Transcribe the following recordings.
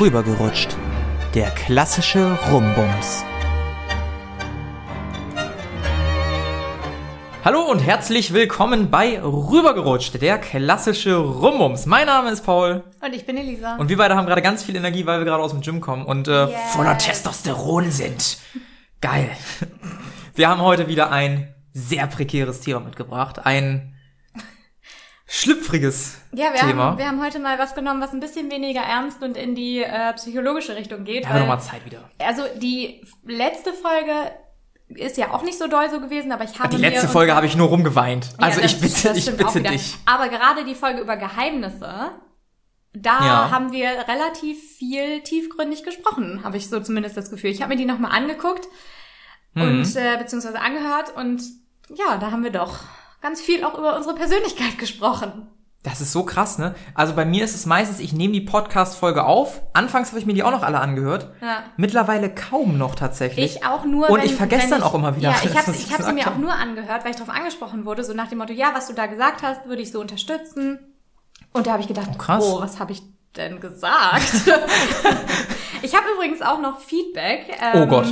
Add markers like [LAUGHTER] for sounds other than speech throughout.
Rübergerutscht. Der klassische Rumbums. Hallo und herzlich willkommen bei Rübergerutscht, der klassische Rumbums. Mein Name ist Paul. Und ich bin Elisa. Und wir beide haben gerade ganz viel Energie, weil wir gerade aus dem Gym kommen und äh, Yes. voller Testosteron sind. Geil. Wir haben heute wieder ein sehr prekäres Thema mitgebracht. Ein schlüpfriges ja, wir Thema. haben, wir haben heute mal was genommen, was ein bisschen weniger ernst und in die äh, psychologische Richtung geht. Wir haben weil- nochmal Zeit wieder. also die letzte Folge ist ja auch nicht so doll so gewesen, aber ich habe Die letzte Folge habe ich nur rumgeweint. Ja, Also das- ich bitte, ich bitte dich. Aber gerade die Folge über Geheimnisse, da Ja. haben wir relativ viel tiefgründig gesprochen, habe ich so zumindest das Gefühl. Ich habe mir die nochmal angeguckt Mhm. und äh, beziehungsweise angehört und ja, da haben wir doch ganz viel auch über unsere Persönlichkeit gesprochen. Das ist so krass, ne? Also bei mir ist es meistens, ich nehme die Podcast-Folge auf. Anfangs habe ich mir die auch noch alle angehört. Ja. Mittlerweile kaum noch tatsächlich. Ich auch nur. Und wenn, ich vergesse dann ich, auch immer wieder Ja, ich habe hab sie mir auch nur angehört, weil ich darauf angesprochen wurde, so nach dem Motto, ja, was du da gesagt hast, würde ich so unterstützen. Und da habe ich gedacht, Oh, krass. oh, was habe ich denn gesagt? [LAUGHS] ich habe übrigens auch noch Feedback. Ähm, Oh Gott.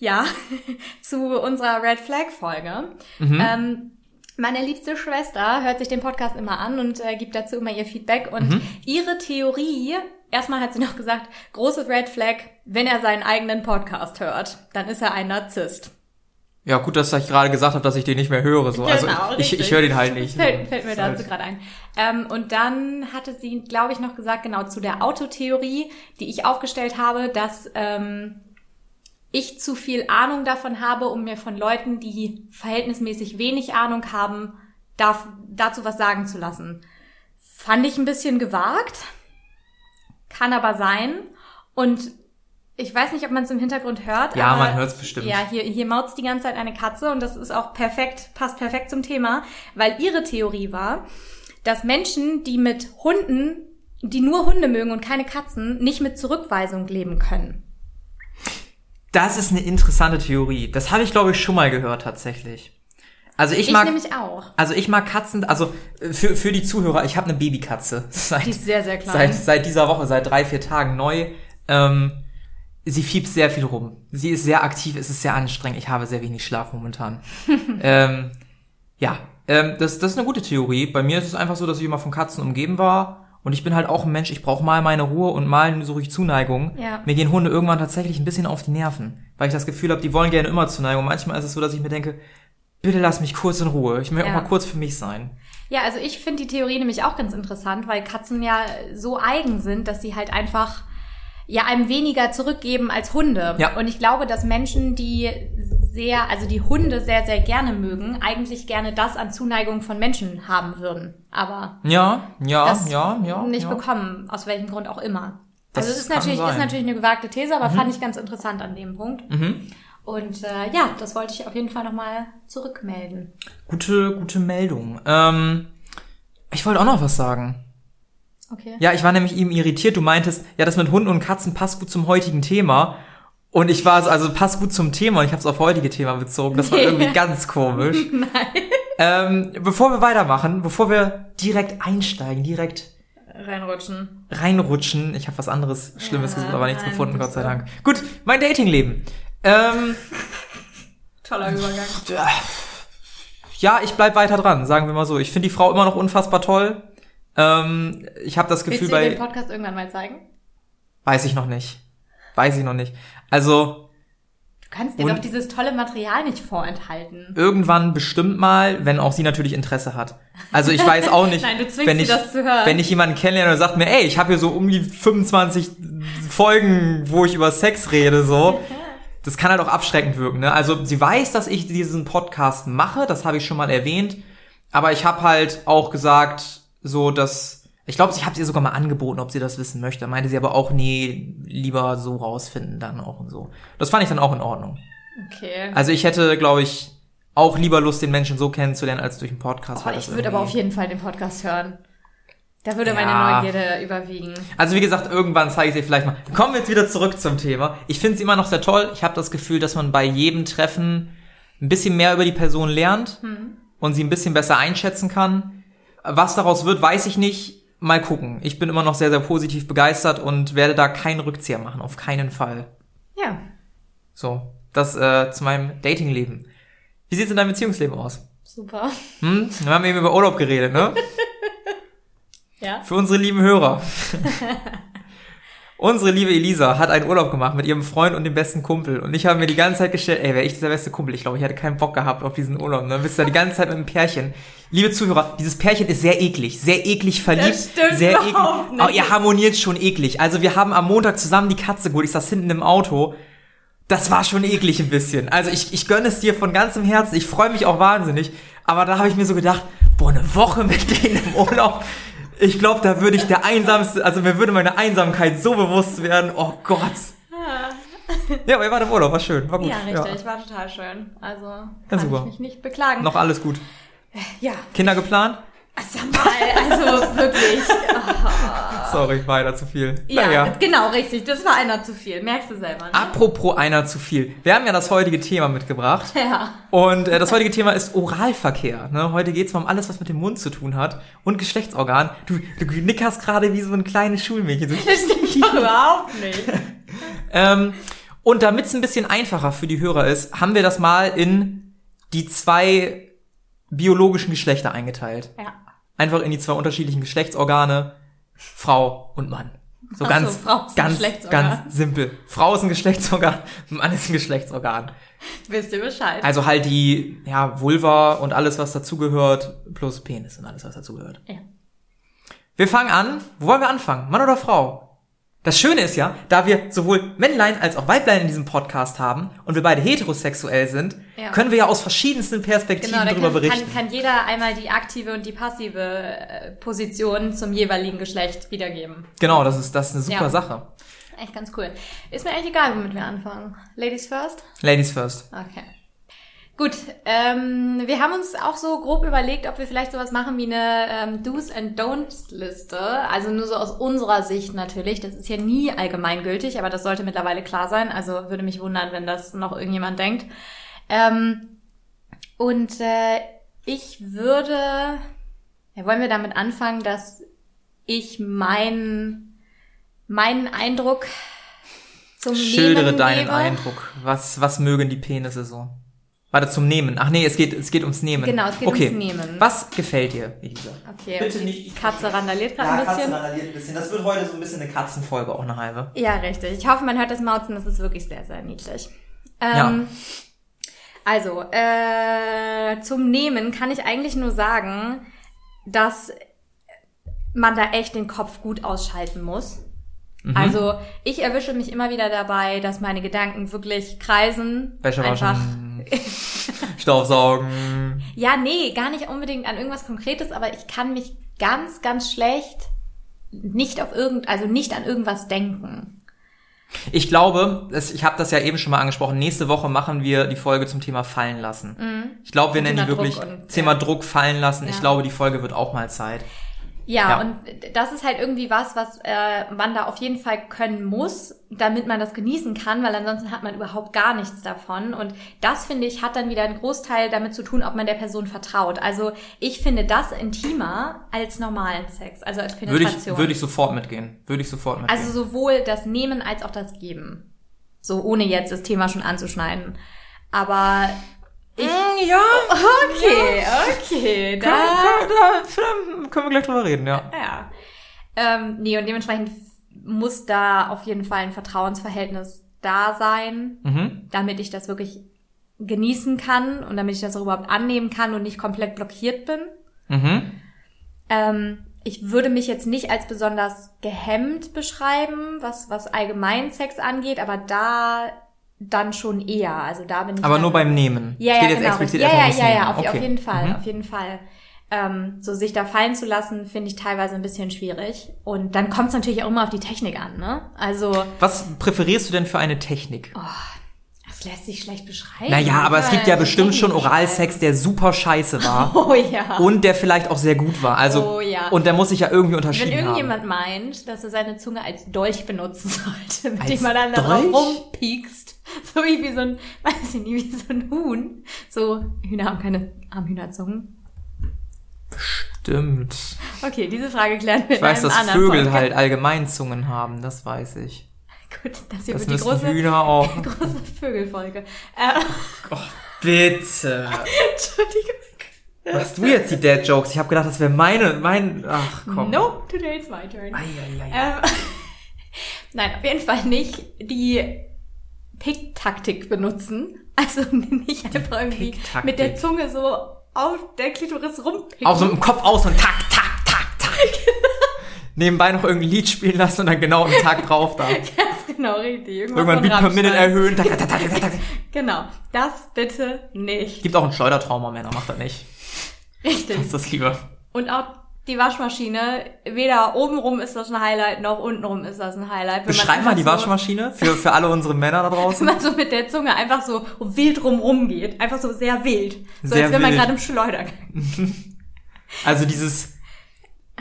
Ja, [LAUGHS] zu unserer Red Flag Folge. Mhm. Ähm, meine liebste Schwester hört sich den Podcast immer an und äh, gibt dazu immer ihr Feedback. Und Mhm. ihre Theorie, erstmal hat sie noch gesagt, große Red Flag, wenn er seinen eigenen Podcast hört, dann ist er ein Narzisst. Ja, gut, dass ich gerade gesagt habe, dass ich den nicht mehr höre. So. also Genau, ich, ich richtig. höre den halt nicht. Fällt, fällt mir ist dazu halt- gerade ein. Ähm, und dann hatte sie, glaube ich, noch gesagt, genau zu der Autotheorie, die ich aufgestellt habe, dass ähm, ich zu viel Ahnung davon habe, um mir von Leuten, die verhältnismäßig wenig Ahnung haben, darf, dazu was sagen zu lassen. Fand ich ein bisschen gewagt, kann aber sein. Und ich weiß nicht, ob man es im Hintergrund hört. Ja, aber man hört's bestimmt. Ja, hier, hier maut's die ganze Zeit eine Katze und das ist auch perfekt, passt perfekt zum Thema, weil ihre Theorie war, dass Menschen, die mit Hunden, die nur Hunde mögen und keine Katzen, nicht mit Zurückweisung leben können. Das ist eine interessante Theorie. Das habe ich, glaube ich, schon mal gehört tatsächlich. Also ich, Ich, mag, nämlich auch. also ich mag Katzen, also äh, für, für die Zuhörer, ich habe eine Babykatze. [LAUGHS] Seit, Die ist sehr, sehr klein. Seit, seit dieser Woche, seit drei, vier Tagen neu. Ähm, sie fiebt sehr viel rum. Sie ist sehr aktiv, es ist sehr anstrengend. Ich habe sehr wenig Schlaf momentan. [LAUGHS] ähm, ja, ähm, das, das ist eine gute Theorie. Bei mir ist es einfach so, dass ich immer von Katzen umgeben war. Und ich bin halt auch ein Mensch, ich brauche mal meine Ruhe und mal suche ich Zuneigung. Ja. Mir gehen Hunde irgendwann tatsächlich ein bisschen auf die Nerven. Weil ich das Gefühl habe, die wollen gerne immer Zuneigung. Manchmal ist es so, dass ich mir denke, bitte lass mich kurz in Ruhe. Ich möchte Ja. auch mal kurz für mich sein. Ja, also ich finde die Theorie nämlich auch ganz interessant, weil Katzen ja so eigen sind, dass sie halt einfach ja einem weniger zurückgeben als Hunde. Ja. Und ich glaube, dass Menschen, die sehr, also die Hunde sehr, sehr gerne mögen, eigentlich gerne das an Zuneigung von Menschen haben würden. Aber Ja, ja, das ja, ja. nicht ja. bekommen, aus welchem Grund auch immer. Das also es ist natürlich, sein. ist natürlich eine gewagte These, aber fand ich ganz interessant an dem Punkt. Mhm. Und äh, ja, das wollte ich auf jeden Fall nochmal zurückmelden. Gute, gute Meldung. Ähm, ich wollte auch noch was sagen. Okay. Ja, ich war nämlich eben irritiert. Du meintest, ja, das mit Hunden und Katzen passt gut zum heutigen Thema. Und ich war so, also passt gut zum Thema und ich habe es auf heutige Thema bezogen. Das war irgendwie [LAUGHS] ganz komisch. Nein. Ähm, bevor wir weitermachen, bevor wir direkt einsteigen, direkt Reinrutschen. reinrutschen, ich habe was anderes Schlimmes Ja, gesucht, aber nichts nein, gefunden, Gott sei. Dank. Gut, mein Datingleben. Ähm, Toller Übergang. ja, ich bleib weiter dran, sagen wir mal so. Ich finde die Frau immer noch unfassbar toll. Ähm, ich habe das Willst Gefühl du dir bei den Podcast irgendwann mal zeigen? Weiß ich noch nicht. Weiß ich noch nicht. Also, Du kannst dir doch dieses tolle Material nicht vorenthalten. irgendwann bestimmt mal, wenn auch sie natürlich Interesse hat. Also ich weiß auch nicht, [LAUGHS] Nein, wenn ich, wenn ich jemanden kennenlerne und sagt mir, ey, ich habe hier so um die 25 Folgen, wo ich über Sex rede, so. [LAUGHS] Das kann halt auch abschreckend wirken, ne? Also sie weiß, dass ich diesen Podcast mache, das habe ich schon mal erwähnt, aber ich habe halt auch gesagt, so dass ich glaube, ich habe ihr sogar mal angeboten, ob sie das wissen möchte. Meinte sie aber auch, nee, lieber so rausfinden dann auch und so. Das fand ich dann auch in Ordnung. Okay. Also ich hätte, glaube ich, auch lieber Lust, den Menschen so kennenzulernen, als durch einen Podcast. Oh, ich würde aber auf jeden Fall den Podcast hören. Da würde Ja. meine Neugierde überwiegen. Also wie gesagt, irgendwann zeige ich dir vielleicht mal. Kommen wir jetzt wieder zurück zum Thema. Ich finde sie immer noch sehr toll. Ich habe das Gefühl, dass man bei jedem Treffen ein bisschen mehr über die Person lernt Hm. und sie ein bisschen besser einschätzen kann. Was daraus wird, weiß ich nicht. Mal gucken. Ich bin immer noch sehr, sehr positiv begeistert und werde da keinen Rückzieher machen, auf keinen Fall. Ja. So, das äh, zu meinem Datingleben. Wie sieht's in deinem Beziehungsleben aus? Super. Hm? Wir haben eben über Urlaub geredet, ne? [LAUGHS] Ja. Für unsere lieben Hörer. [LAUGHS] unsere liebe Elisa hat einen Urlaub gemacht mit ihrem Freund und dem besten Kumpel. Und ich habe mir die ganze Zeit gestellt, ey, wäre ich dieser beste Kumpel? Ich glaube, ich hätte keinen Bock gehabt auf diesen Urlaub. Ne? Bist da die ganze Zeit mit einem Pärchen. Liebe Zuhörer, dieses Pärchen ist sehr eklig. Sehr eklig verliebt. Das stimmt sehr eklig. Nicht. ihr harmoniert schon eklig. Also wir haben am Montag zusammen die Katze geholt. Ich saß hinten im Auto. Das war schon eklig ein bisschen. Also ich, ich gönne es dir von ganzem Herzen. Ich freue mich auch wahnsinnig. Aber da habe ich mir so gedacht, boah, eine Woche [LAUGHS] mit denen im Urlaub. Ich glaube, da würde ich der einsamste, also mir würde meine Einsamkeit so bewusst werden. Oh Gott. Ja, aber ihr wart im Urlaub, war schön, war gut. Ja, richtig. War total schön. Also kann super. ich mich nicht beklagen. Noch alles gut. Ja. Kinder geplant? Sag mal, also wirklich. Sorry, war einer zu viel. Ja, Naja. genau, richtig. Das war einer zu viel. Merkst du selber, ne? Apropos einer zu viel. Wir haben ja das heutige Thema mitgebracht. Ja. Und äh, das heutige Thema ist Oralverkehr. Ne? Heute geht's mal um alles, was mit dem Mund zu tun hat. Und Geschlechtsorgan. Du, du nickerst gerade wie so ein kleines Schulmädchen. So. [LAUGHS] Das stimmt überhaupt nicht. [LAUGHS] Ähm, und damit es ein bisschen einfacher für die Hörer ist, haben wir das mal in die zwei biologischen Geschlechter eingeteilt. Ja. Einfach in die zwei unterschiedlichen Geschlechtsorgane, Frau und Mann. So Ach so, ganz, Frau ist ein ganz, ganz simpel. Frau ist ein Geschlechtsorgan, Mann ist ein Geschlechtsorgan. Wisst ihr Bescheid? Also halt die, ja, Vulva und alles, was dazugehört, plus Penis und alles, was dazugehört. ja. Wir fangen an. Wo wollen wir anfangen? Mann oder Frau? Das Schöne ist ja, da wir sowohl Männlein als auch Weiblein in diesem Podcast haben und wir beide heterosexuell sind, Ja. können wir ja aus verschiedensten Perspektiven Genau, da darüber kann, berichten. kann, kann jeder einmal die aktive und die passive äh, Position zum jeweiligen Geschlecht wiedergeben. genau, das ist, das ist eine super Ja. Sache. Echt ganz cool. Ist mir eigentlich egal, womit wir anfangen. Ladies first? Ladies first. Okay. Gut, ähm, wir haben uns auch so grob überlegt, ob wir vielleicht sowas machen wie eine ähm, Do's and Don'ts Liste. Also nur so aus unserer Sicht natürlich. Das ist ja nie allgemeingültig, aber das sollte mittlerweile klar sein. Also würde mich wundern, wenn das noch irgendjemand denkt. Ähm, und äh, ich würde, ja, wollen wir damit anfangen, dass ich meinen meinen Eindruck zum Schildere Nehmen deinen gebe. Eindruck. Was, was mögen die Penisse so? Warte, zum Nehmen. Ach nee, es geht, es geht ums Nehmen. Genau, es geht okay. ums Nehmen. Was gefällt dir, Elisa? Okay, Bitte die nicht- Katze randaliert gerade ein bisschen. randaliert ein bisschen. Das wird heute so ein bisschen eine Katzenfolge, auch eine halbe. Ja, richtig. Ich hoffe, man hört das Mauzen, das ist wirklich sehr, sehr niedlich. Ähm, Ja. Also, äh, zum Nehmen kann ich eigentlich nur sagen, dass man da echt den Kopf gut ausschalten muss. Mhm. Also, ich erwische mich immer wieder dabei, dass meine Gedanken wirklich kreisen. Wäsche einfach. waschen, [LAUGHS] Staubsaugen. Ja, nee, gar nicht unbedingt an irgendwas Konkretes, aber ich kann mich ganz, ganz schlecht nicht auf irgend, also nicht an irgendwas denken. Ich glaube, ich habe das ja eben schon mal angesprochen, nächste Woche machen wir die Folge zum Thema fallen lassen. Ich glaube, wir nennen die wirklich Druck und- Thema ja. Druck fallen lassen. Ich Ja. glaube, die Folge wird auch mal Zeit. Ja, Ja. und das ist halt irgendwie was, was äh, man da auf jeden Fall können muss, damit man das genießen kann, weil ansonsten hat man überhaupt gar nichts davon. Und das, finde ich, hat dann wieder einen Großteil damit zu tun, ob man der Person vertraut. Also ich finde das intimer als normalen Sex, also als Würde Penetration. ich, würde ich sofort mitgehen. Würde ich sofort mitgehen. also sowohl das Nehmen als auch das Geben. So ohne jetzt das Thema schon anzuschneiden. Aber ich... Mm, ja, Okay, okay. können, Da, können, da, können wir gleich drüber reden, ja. Ja. Ähm, nee, und dementsprechend muss da auf jeden Fall ein Vertrauensverhältnis da sein, Mhm. damit ich das wirklich genießen kann und damit ich das auch überhaupt annehmen kann und nicht komplett blockiert bin. Mhm. Ähm, ich würde mich jetzt nicht als besonders gehemmt beschreiben, was, was allgemein Sex angeht, aber da dann schon eher. Also da bin ich Aber nur beim Nehmen. ja, ja, jetzt genau. explizit ja, ja, ja, ja, auf, okay. auf jeden Fall, Mhm. auf jeden Fall. Ähm, so sich da fallen zu lassen, finde ich teilweise ein bisschen schwierig. Und dann kommt es natürlich auch immer auf die Technik an, ne? Also, Was präferierst du denn für eine Technik? das lässt sich schlecht beschreiben. Naja, aber es gibt ja bestimmt schon Oralsex, der super scheiße war. [LAUGHS] Oh ja. und der vielleicht auch sehr gut war. Also Oh ja. und der muss sich ja irgendwie Wenn unterschieden haben. irgendjemand meint, dass er seine Zunge als Dolch benutzen [LAUGHS] sollte, mit Als dem man dann darauf rumpiekst, [LAUGHS] so wie, wie so ein, weiß ich nicht, wie so ein Huhn. So, Hühner haben keine Armhühnerzungen. Stimmt. Okay, diese Frage klären wir Ich weiß, dass Vögel Podcast. halt Allgemeinzungen haben, das weiß ich. Gut, das hier Das wird die große, Hühner auch. [LAUGHS] große Vögelfolge. Äh, [LAUGHS] Oh, bitte. Entschuldigung. Machst du jetzt die Dad-Jokes? Ich habe gedacht, das wäre meine, mein, ach komm. Nope, today it's my turn. Ei. Ähm, Nein, auf jeden Fall nicht die Pick-Taktik benutzen. [LAUGHS] Also nicht einfach irgendwie mit der Zunge so auf der Klitoris rumpicken. Auch so im Kopf aus und tak, tak, tak, tak. [LAUGHS] Nebenbei noch irgendein Lied spielen lassen und dann genau im Tag drauf da. [LAUGHS] Ganz genau, richtig. Irgendwas Irgendwann Beat per Minute erhöhen. Tak, tak, tak, tak, tak, tak. Genau, das bitte nicht. Gibt auch ein Schleudertrauma, Männer, macht das nicht. Richtig. Das ist das lieber. Und auch die Waschmaschine, weder obenrum ist das ein Highlight, noch untenrum ist das ein Highlight. Wenn Beschreib mal die so- Waschmaschine für, für alle unsere Männer da [LAUGHS] Wenn draußen. man so mit der Zunge einfach so wild rumrum geht. Einfach so sehr wild. So Sehr als wäre man gerade im Schleudergang. [LAUGHS] Also dieses,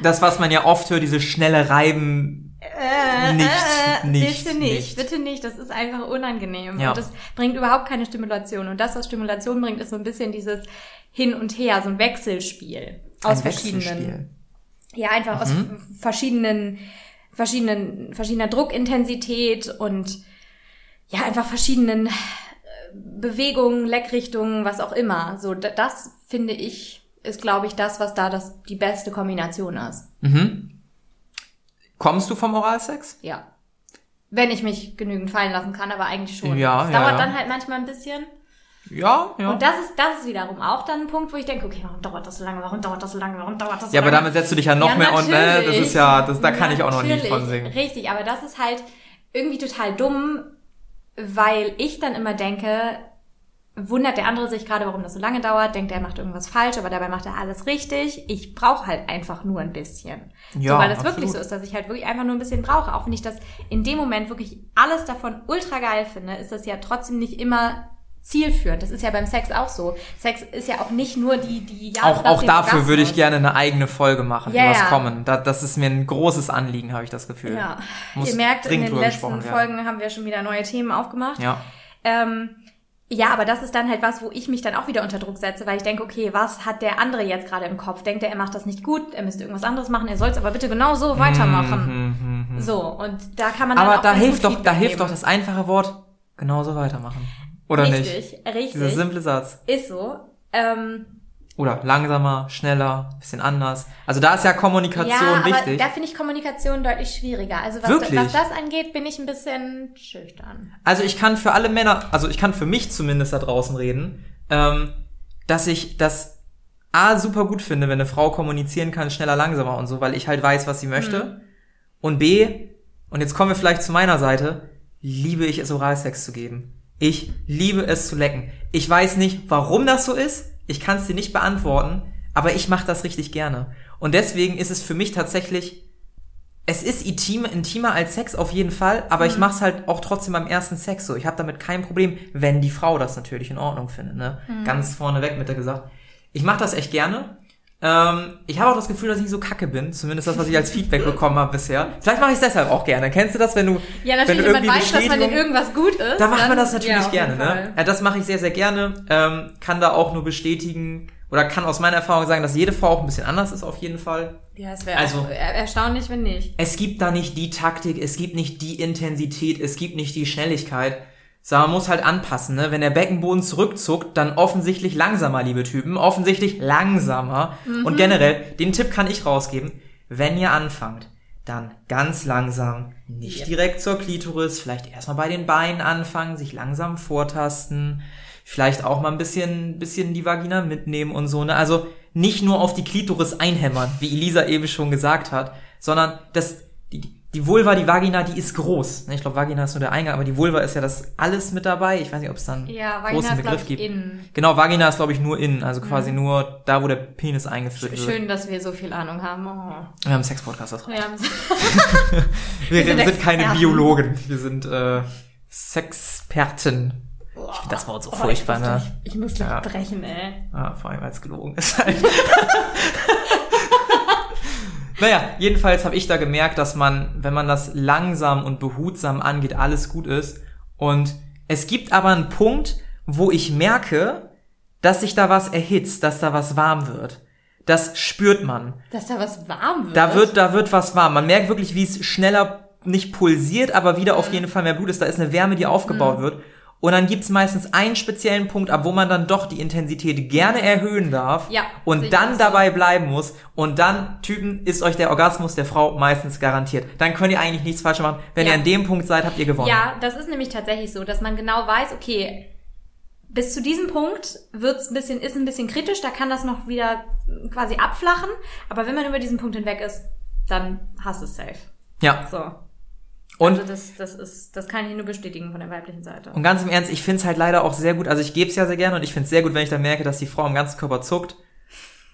das, was man ja oft hört, diese schnelle Reiben. Äh, Nicht, äh, nicht, bitte nicht, nicht. bitte nicht. Das ist einfach unangenehm. Ja. Und das bringt überhaupt keine Stimulation. Und das, was Stimulation bringt, ist so ein bisschen dieses Hin und Her, so ein Wechselspiel aus Ein verschiedenen. Ja, einfach aus Mhm. verschiedenen, verschiedenen, verschiedener Druckintensität und ja, einfach verschiedenen äh, Bewegungen, Leckrichtungen, was auch immer. So, da- das finde ich, ist, glaube ich, das, was da das, die beste Kombination ist. Mhm. Kommst du vom Oralsex? Ja. Wenn ich mich genügend fallen lassen kann, aber eigentlich schon. Ja, Es ja, dauert ja. dann halt manchmal ein bisschen. Ja, ja. Und das ist, das ist wiederum auch dann ein Punkt, wo ich denke, okay, warum dauert das so lange? Warum dauert das so lange? Warum dauert das so ja, aber lange? damit setzt du dich ja noch Ja, mehr und ne, das ist ja, das, da kann ich auch noch nicht von singen. Richtig, aber das ist halt irgendwie total dumm, weil ich dann immer denke, wundert der andere sich gerade, warum das so lange dauert, denkt er macht irgendwas falsch, aber dabei macht er alles richtig. Ich brauche halt einfach nur ein bisschen. Ja, so, weil es absolut. wirklich so ist, dass ich halt wirklich einfach nur ein bisschen brauche. Auch wenn ich das in dem Moment wirklich alles davon ultra geil finde, ist das ja trotzdem nicht immer zielführend. Das ist ja beim Sex auch so. Sex ist ja auch nicht nur die, die Jagd Auch, auch dafür würde ich gerne eine eigene Folge machen, Ja, übers ja. Kommen. Da, das ist mir ein großes Anliegen, habe ich das Gefühl. Ja, Muss ihr merkt, in den letzten. Folgen haben wir schon wieder neue Themen aufgemacht. Ja. Ähm, ja, aber das ist dann halt was, wo ich mich dann auch wieder unter Druck setze, weil ich denke, okay, was hat der andere jetzt gerade im Kopf? Denkt er, er macht das nicht gut, er müsste irgendwas anderes machen, er soll es aber bitte genau so weitermachen. Mhm, mhm. So, und da kann man dann Aber auch da ganz hilft doch, da hilft doch das einfache Wort, genauso weitermachen. Oder nicht? Richtig, richtig. Dieser simple Satz. Ist so. Ähm, Oder langsamer, schneller, bisschen anders. Also da ist ja Kommunikation ja, aber wichtig. da finde ich Kommunikation deutlich schwieriger. Also was, Wirklich? was das angeht, bin ich ein bisschen schüchtern. Also ich kann für alle Männer, also ich kann für mich zumindest da draußen reden, ähm, dass ich das A super gut finde, wenn eine Frau kommunizieren kann, schneller, langsamer und so, weil ich halt weiß, was sie möchte. Und B, und jetzt kommen wir vielleicht zu meiner Seite, liebe ich es, Oralsex zu geben. Ich liebe es zu lecken. Ich weiß nicht, warum das so ist. Ich kann es dir nicht beantworten, aber ich mache das richtig gerne. Und deswegen ist es für mich tatsächlich es ist intim, intimer als Sex auf jeden Fall, aber ich mache es halt auch trotzdem beim ersten Sex so. Ich habe damit kein Problem, wenn die Frau das natürlich in Ordnung findet. Ne? Ganz vorneweg mit der gesagt. Ich mache das echt gerne. Ähm, ich habe auch das Gefühl, dass ich so kacke bin. Zumindest das, was ich als Feedback bekommen habe bisher. Vielleicht mache ich es deshalb auch gerne. Kennst du das, wenn du, Ja, wenn natürlich, du wenn man weiß, dass man in irgendwas gut ist. da macht man das natürlich ja, gerne, ne? Ja, das mache ich sehr, sehr gerne. Ähm, kann da auch nur bestätigen oder kann aus meiner Erfahrung sagen, dass jede Frau auch ein bisschen anders ist auf jeden Fall. Ja, es wäre Also- also, erstaunlich, wenn nicht. Es gibt da nicht die Taktik, es gibt nicht die Intensität, es gibt nicht die Schnelligkeit. So, man muss halt anpassen, ne? Wenn der Beckenboden zurückzuckt, dann offensichtlich langsamer, liebe Typen. Offensichtlich langsamer. Und generell, den Tipp kann ich rausgeben. Wenn ihr anfangt, dann ganz langsam, nicht Ja. direkt zur Klitoris, vielleicht erstmal bei den Beinen anfangen, sich langsam vortasten, vielleicht auch mal ein bisschen, bisschen die Vagina mitnehmen und so, ne? Also nicht nur auf die Klitoris einhämmern, wie Elisa eben schon gesagt hat, sondern das, die, Vulva, die Vagina, die ist groß. ne? Ich glaube, Vagina ist nur der Eingang, aber die Vulva ist ja das alles mit dabei. Ich weiß nicht, ob es dann Ja, Vagina großen ist, Begriff ich, gibt. innen. Genau, Vagina ist, glaube ich, nur innen, also quasi nur da, wo der Penis eingeführt wird. Schön, dass wir so viel Ahnung haben. Oh. Wir haben einen Sex-Podcast, das. Ja, Wir, sind [LAUGHS] wir sind keine Experten. Biologen, wir sind äh, Sexperten. Ich finde das Wort so furchtbar, ich muss ne? gleich, ich muss gleich Ja. brechen, ey. Ja, vor allem, weil es gelogen ist halt. [LAUGHS] naja, jedenfalls habe ich da gemerkt, dass man, wenn man das langsam und behutsam angeht, alles gut ist. Und es gibt aber einen Punkt, wo ich merke, dass sich da was erhitzt, dass da was warm wird. das spürt man. Dass da was warm wird. Da wird, da wird was warm. Man merkt wirklich, wie es schneller nicht pulsiert, aber wieder auf jeden Fall mehr Blut ist. Da ist eine Wärme, die aufgebaut wird. Und dann gibt's meistens einen speziellen Punkt, ab wo man dann doch die Intensität gerne erhöhen darf Ja, und dann so. dabei bleiben muss. Und dann, Typen, ist euch der Orgasmus der Frau meistens garantiert. Dann könnt ihr eigentlich nichts falsch machen. Wenn Ja. ihr an dem Punkt seid, habt ihr gewonnen. Ja, das ist nämlich tatsächlich so, dass man genau weiß, okay, bis zu diesem Punkt wird's ein bisschen, ist ein bisschen kritisch, da kann das noch wieder quasi abflachen, aber wenn man über diesen Punkt hinweg ist, dann hast du es safe. ja. So. Und also das, das ist, das kann ich nur bestätigen von der weiblichen Seite. Und ganz im Ernst, ich find's halt leider auch sehr gut, also ich gebe es ja sehr gerne und ich find's sehr gut, wenn ich dann merke, dass die Frau im ganzen Körper zuckt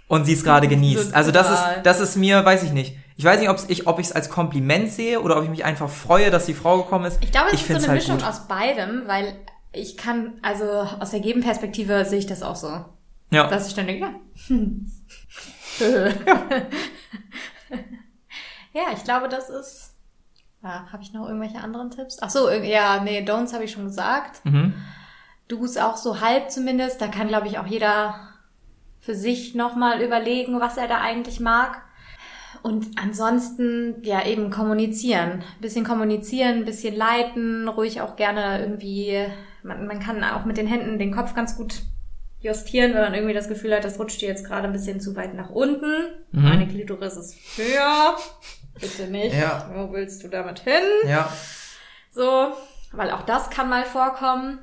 und sie es gerade [LAUGHS] genießt. Also das ist, das ist mir, weiß ich nicht. Ich weiß nicht, ob's ich, ob ich es als Kompliment sehe oder ob ich mich einfach freue, dass die Frau gekommen ist. Ich glaube, es ist so eine halt Mischung gut. aus beidem, weil ich kann, also aus der Gegenperspektive sehe ich das auch so. Ja. Dass ich dann denke, ja. [LAUGHS] [LAUGHS] ja, ich glaube, das ist. Ja, habe ich noch irgendwelche anderen Tipps? Ach so, ja, nee, Don'ts habe ich schon gesagt. mhm. Do's auch so halb zumindest. Da kann, glaube ich, auch jeder für sich nochmal überlegen, was er da eigentlich mag. Und ansonsten, ja, eben kommunizieren. Ein bisschen kommunizieren, ein bisschen leiten, ruhig auch gerne irgendwie, man, man kann auch mit den Händen den Kopf ganz gut justieren, wenn man irgendwie das Gefühl hat, das rutscht dir jetzt gerade ein bisschen zu weit nach unten. Mhm. Meine Klitoris ist höher. Bitte nicht. Ja. Wo willst du damit hin? Ja. So, weil auch das kann mal vorkommen.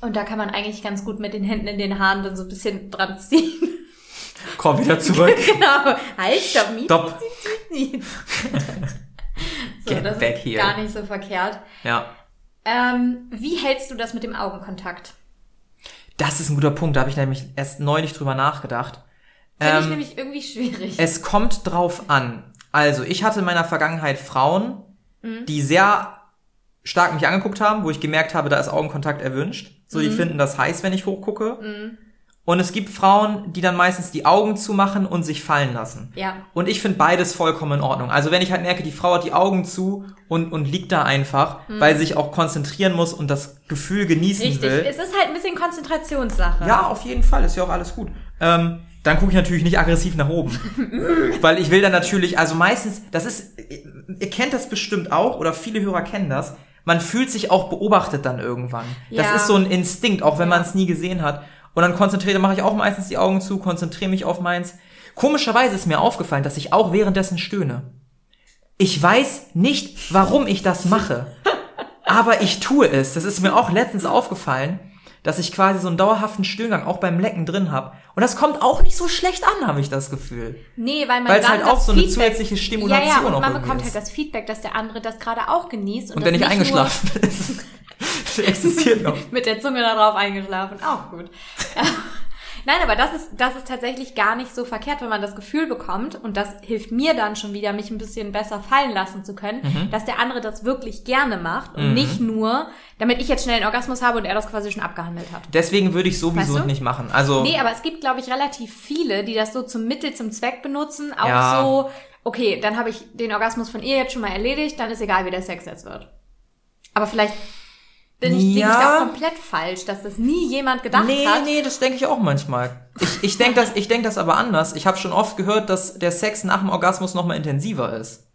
Und da kann man eigentlich ganz gut mit den Händen in den Haaren dann so ein bisschen dran ziehen. [LAUGHS] Komm wieder zurück. [LAUGHS] genau. Halt, stopp, miet, Stopp. miet, miet. [LAUGHS] so, Get das back ist here. gar nicht so verkehrt. Ja. Ähm, wie hältst du das mit dem Augenkontakt? Das ist ein guter Punkt, da habe ich nämlich erst neulich drüber nachgedacht. Finde ich Ähm, nämlich irgendwie schwierig. Es kommt drauf an. Also, ich hatte in meiner Vergangenheit Frauen, Mhm. die sehr stark mich angeguckt haben, wo ich gemerkt habe, da ist Augenkontakt erwünscht. So, Mhm. die finden das heiß, wenn ich hochgucke. Und es gibt Frauen, die dann meistens die Augen zumachen und sich fallen lassen. Ja. Und ich finde beides vollkommen in Ordnung. Also wenn ich halt merke, die Frau hat die Augen zu und, und liegt da einfach, weil sie sich auch konzentrieren muss und das Gefühl genießen Mhm. Richtig. will. Es ist halt ein bisschen Konzentrationssache. Ja, auf jeden Fall, ist ja auch alles gut. Ähm, dann gucke ich natürlich nicht aggressiv nach oben. [LAUGHS] Weil ich will dann natürlich, also meistens, das ist, ihr kennt das bestimmt auch, oder viele Hörer kennen das, man fühlt sich auch beobachtet dann irgendwann. Das Ja. ist so ein Instinkt, auch wenn man es nie gesehen hat. Und dann konzentriere, mache ich auch meistens die Augen zu, konzentriere mich auf meins. Komischerweise ist mir aufgefallen, dass ich auch währenddessen stöhne. Ich weiß nicht, warum ich das mache. [LAUGHS] Aber ich tue es. Das ist mir auch letztens aufgefallen, dass ich quasi so einen dauerhaften Stöhngang auch beim Lecken drin habe. Und das kommt auch nicht so schlecht an, habe ich das Gefühl. Nee, weil man Weil es halt auch so eine Feedback, zusätzliche Stimulation Ja, ja, und auch man bekommt ist. halt das Feedback, dass der andere das gerade auch genießt. Und wenn ich nicht eingeschlafen bin, das [LAUGHS] [LAUGHS] existiert noch. Mit der Zunge darauf eingeschlafen, auch gut. [LAUGHS] Nein, aber das ist, das ist tatsächlich gar nicht so verkehrt, wenn man das Gefühl bekommt, und das hilft mir dann schon wieder, mich ein bisschen besser fallen lassen zu können, Mhm. dass der andere das wirklich gerne macht und nicht nur, damit ich jetzt schnell einen Orgasmus habe und er das quasi schon abgehandelt hat. Deswegen würde ich sowieso Weißt du? nicht machen. Also Nee, aber es gibt, glaube ich, relativ viele, die das so zum Mittel, zum Zweck benutzen. Auch Ja. so, okay, dann habe ich den Orgasmus von ihr jetzt schon mal erledigt, dann ist egal, wie der Sex jetzt wird. Aber vielleicht bin ich, liege ich Ja. da auch komplett falsch, dass das nie jemand gedacht nee, hat. nee, das denke ich auch manchmal. Ich, ich denke das, ich denk das aber anders. Ich habe schon oft gehört, dass der Sex nach dem Orgasmus noch mal intensiver ist.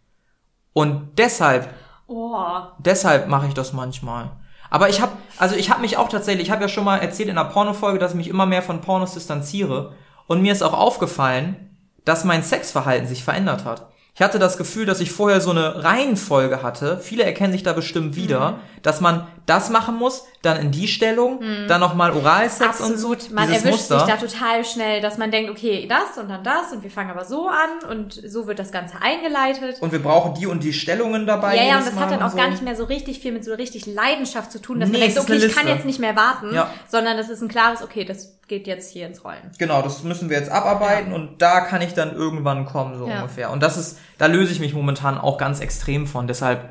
Und deshalb Oh, Deshalb mache ich das manchmal. Aber ich habe, also ich habe mich auch tatsächlich, ich habe ja schon mal erzählt in der Pornofolge, dass ich mich immer mehr von Pornos distanziere. Und mir ist auch aufgefallen, dass mein Sexverhalten sich verändert hat. Ich hatte das Gefühl, dass ich vorher so eine Reihenfolge hatte. Viele erkennen sich da bestimmt wieder, dass man das machen muss, dann in die Stellung, dann nochmal Oralsex und so. absolut. Man erwischt Muster. sich da total schnell, dass man denkt, okay, das und dann das und wir fangen aber so an und so wird das Ganze eingeleitet. und wir brauchen die und die Stellungen dabei. Ja, ja, und das hat Mal dann auch so. gar nicht mehr so richtig viel mit so richtig Leidenschaft zu tun, dass Nee, man denkt, okay, ich kann jetzt nicht mehr warten, Ja. sondern das ist ein klares, okay, das geht jetzt hier ins Rollen. Genau, das müssen wir jetzt abarbeiten und da kann ich dann irgendwann kommen, so Ja. ungefähr. Und das ist, da löse ich mich momentan auch ganz extrem von. Deshalb,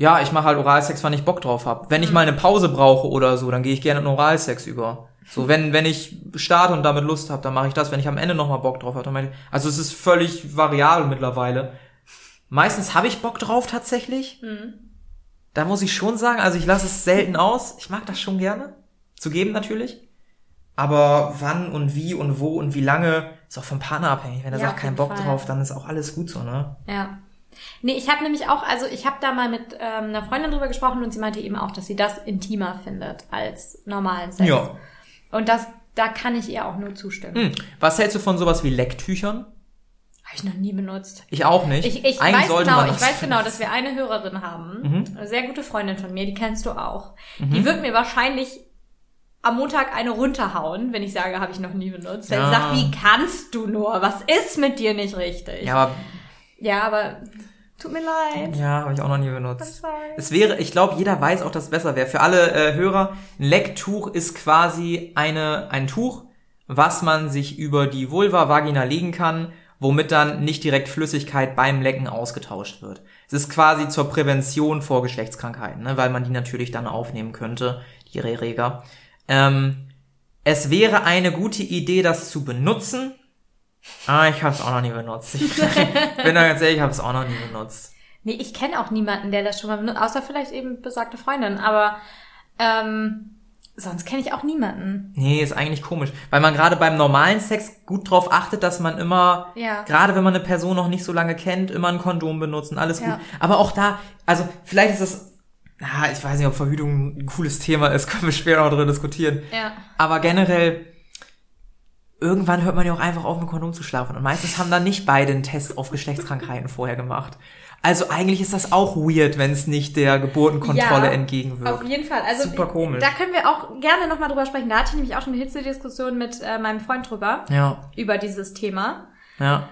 ja, ich mache halt Oralsex, wann ich Bock drauf habe. Wenn ich mal eine Pause brauche oder so, dann gehe ich gerne in Oralsex über. So, wenn, wenn ich starte und damit Lust habe, dann mache ich das. Wenn ich am Ende nochmal Bock drauf habe, dann mache ich, also es ist völlig variabel mittlerweile. Meistens habe ich Bock drauf tatsächlich. Da muss ich schon sagen, also ich lasse es selten aus. Ich mag das schon gerne. Zu geben natürlich. Aber wann und wie und wo und wie lange, ist auch vom Partner abhängig. Wenn er Ja, sagt, auf kein jeden Bock Fall. drauf, dann ist auch alles gut so, ne? Ja. Nee, ich habe nämlich auch, also ich habe da mal mit ähm, einer Freundin drüber gesprochen und sie meinte eben auch, dass sie das intimer findet als normalen Sex. Ja. Und das, da kann ich ihr auch nur zustimmen. Hm. Was hältst du von sowas wie Lecktüchern? Habe ich noch nie benutzt. Ich auch nicht. Ich, ich Eigentlich weiß genau, ich weiß genau, dass wir eine Hörerin haben, Mhm. eine sehr gute Freundin von mir, die kennst du auch. Die wird mir wahrscheinlich am Montag eine runterhauen, wenn ich sage, habe ich noch nie benutzt. Weil Ja. sie sagt, wie kannst du nur? Was ist mit dir nicht richtig? Ja, aber Ja, aber tut mir leid. Ja, habe ich auch noch nie benutzt. Es wäre, ich glaube, jeder weiß auch, dass es besser wäre. Für alle äh, Hörer, ein Lecktuch ist quasi eine, ein Tuch, was man sich über die Vulva Vagina legen kann, womit dann nicht direkt Flüssigkeit beim Lecken ausgetauscht wird. Es ist quasi zur Prävention vor Geschlechtskrankheiten, ne, weil man die natürlich dann aufnehmen könnte, die Erreger. Ähm, es wäre eine gute Idee, das zu benutzen. Ah, ich habe es auch noch nie benutzt. Ich [LAUGHS] bin da ganz ehrlich, ich habe es auch noch nie benutzt. Nee, ich kenne auch niemanden, der das schon mal benutzt, außer vielleicht eben besagte Freundin, aber ähm, sonst kenne ich auch niemanden. Nee, ist eigentlich komisch, weil man gerade beim normalen Sex gut drauf achtet, dass man immer, Ja. gerade wenn man eine Person noch nicht so lange kennt, immer ein Kondom benutzen, alles Ja. gut. Aber auch da, also vielleicht ist das, ah, ich weiß nicht, ob Verhütung ein cooles Thema ist, [LAUGHS] können wir später noch drüber diskutieren. Ja. Aber generell, irgendwann hört man ja auch einfach auf, mit Kondom zu schlafen. Und meistens haben dann nicht beide einen Test auf Geschlechtskrankheiten vorher gemacht. Also eigentlich ist das auch weird, wenn es nicht der Geburtenkontrolle Ja, entgegenwirkt. Auf jeden Fall. Also Super komisch. Da können wir auch gerne nochmal drüber sprechen. Da hatte ich nämlich auch schon eine Hitze-Diskussion mit äh, meinem Freund drüber, Ja, über dieses Thema. ja.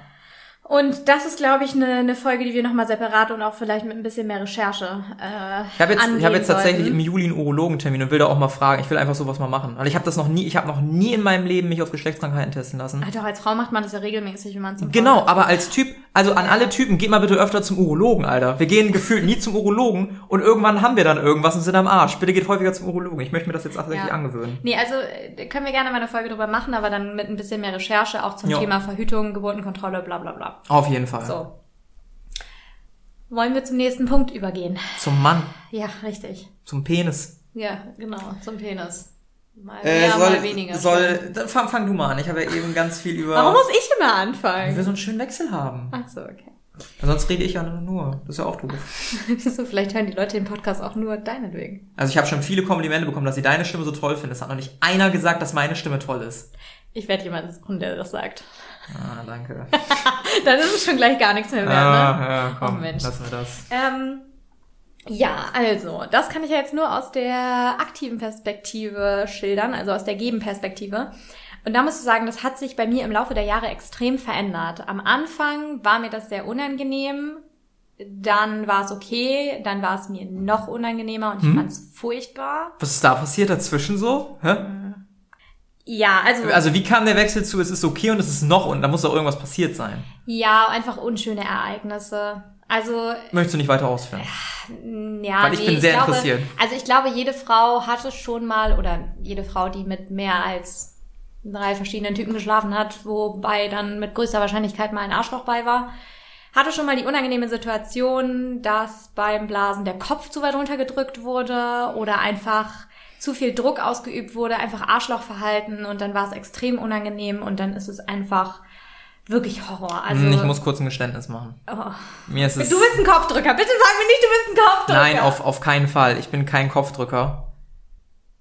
Und das ist, glaube ich, eine, eine Folge, die wir nochmal separat und auch vielleicht mit ein bisschen mehr Recherche äh, Ich habe jetzt, ich hab jetzt tatsächlich im Juli einen Urologentermin und will da auch mal fragen. Ich will einfach sowas mal machen. Weil ich habe das noch nie, ich habe noch nie in meinem Leben mich auf Geschlechtskrankheiten testen lassen. Ah, doch, als Frau macht man das ja regelmäßig, wenn man zum Genau, Frauenarzt aber als Typ, also an alle Typen, geht mal bitte öfter zum Urologen, Alter. Wir gehen gefühlt nie zum Urologen und irgendwann haben wir dann irgendwas und sind am Arsch. Bitte geht häufiger zum Urologen. Ich möchte mir das jetzt tatsächlich Ja. angewöhnen. Nee, also äh, können wir gerne mal eine Folge drüber machen, aber dann mit ein bisschen mehr Recherche, auch zum Ja. Thema Verhütung, Geburtenkontrolle, bla bla bla. Auf jeden Fall. So. Wollen wir zum nächsten Punkt übergehen? Zum Mann, Ja, richtig. zum Penis. Ja, genau, zum Penis. Mal Äh, mehr, soll, mal weniger. soll, dann fang, fang du mal an. Ich habe ja eben ganz viel über, Warum muss ich immer weil anfangen? wir so einen schönen Wechsel haben. Ach so, okay. Sonst rede ich ja nur. Das ist ja auch doof. [LAUGHS] so, vielleicht hören die Leute den Podcast auch nur deinetwegen. Also ich habe schon viele Komplimente bekommen, dass sie deine Stimme so toll finden. Es hat noch nicht einer gesagt, dass meine Stimme toll ist. Ich werde jemanden suchen, der das sagt. Ah, danke. [LAUGHS] Dann ist es schon gleich gar nichts mehr wert, ne? ah, ja, komm, Oh, Mensch. lassen wir das. Ähm, ja, also, das kann ich ja jetzt nur aus der aktiven Perspektive schildern, also aus der Gebenperspektive. Und da musst du sagen, das hat sich bei mir im Laufe der Jahre extrem verändert. Am Anfang war mir das sehr unangenehm, dann war es okay, dann war es mir noch unangenehmer und ich fand es furchtbar. Was ist da passiert dazwischen so? Hä? Ja, also, Also wie kam der Wechsel zu, es ist okay und es ist noch und da muss doch irgendwas passiert sein. ja, einfach unschöne Ereignisse. Also Möchtest du nicht weiter ausführen? Ja, Weil ich bin sehr glaube, interessiert. Also ich glaube, jede Frau hatte schon mal, oder jede Frau, die mit mehr als drei verschiedenen Typen geschlafen hat, wobei dann mit größter Wahrscheinlichkeit mal ein Arschloch bei war, hatte schon mal die unangenehme Situation, dass beim Blasen der Kopf zu weit runtergedrückt wurde oder einfach zu viel Druck ausgeübt wurde, einfach Arschlochverhalten und dann war es extrem unangenehm und dann ist es einfach wirklich Horror. Also Hm, ich muss kurz ein Geständnis machen. oh. Mir ist es... Du bist ein Kopfdrücker. Bitte sag mir nicht, du bist ein Kopfdrücker. Nein, auf, auf keinen Fall. Ich bin kein Kopfdrücker.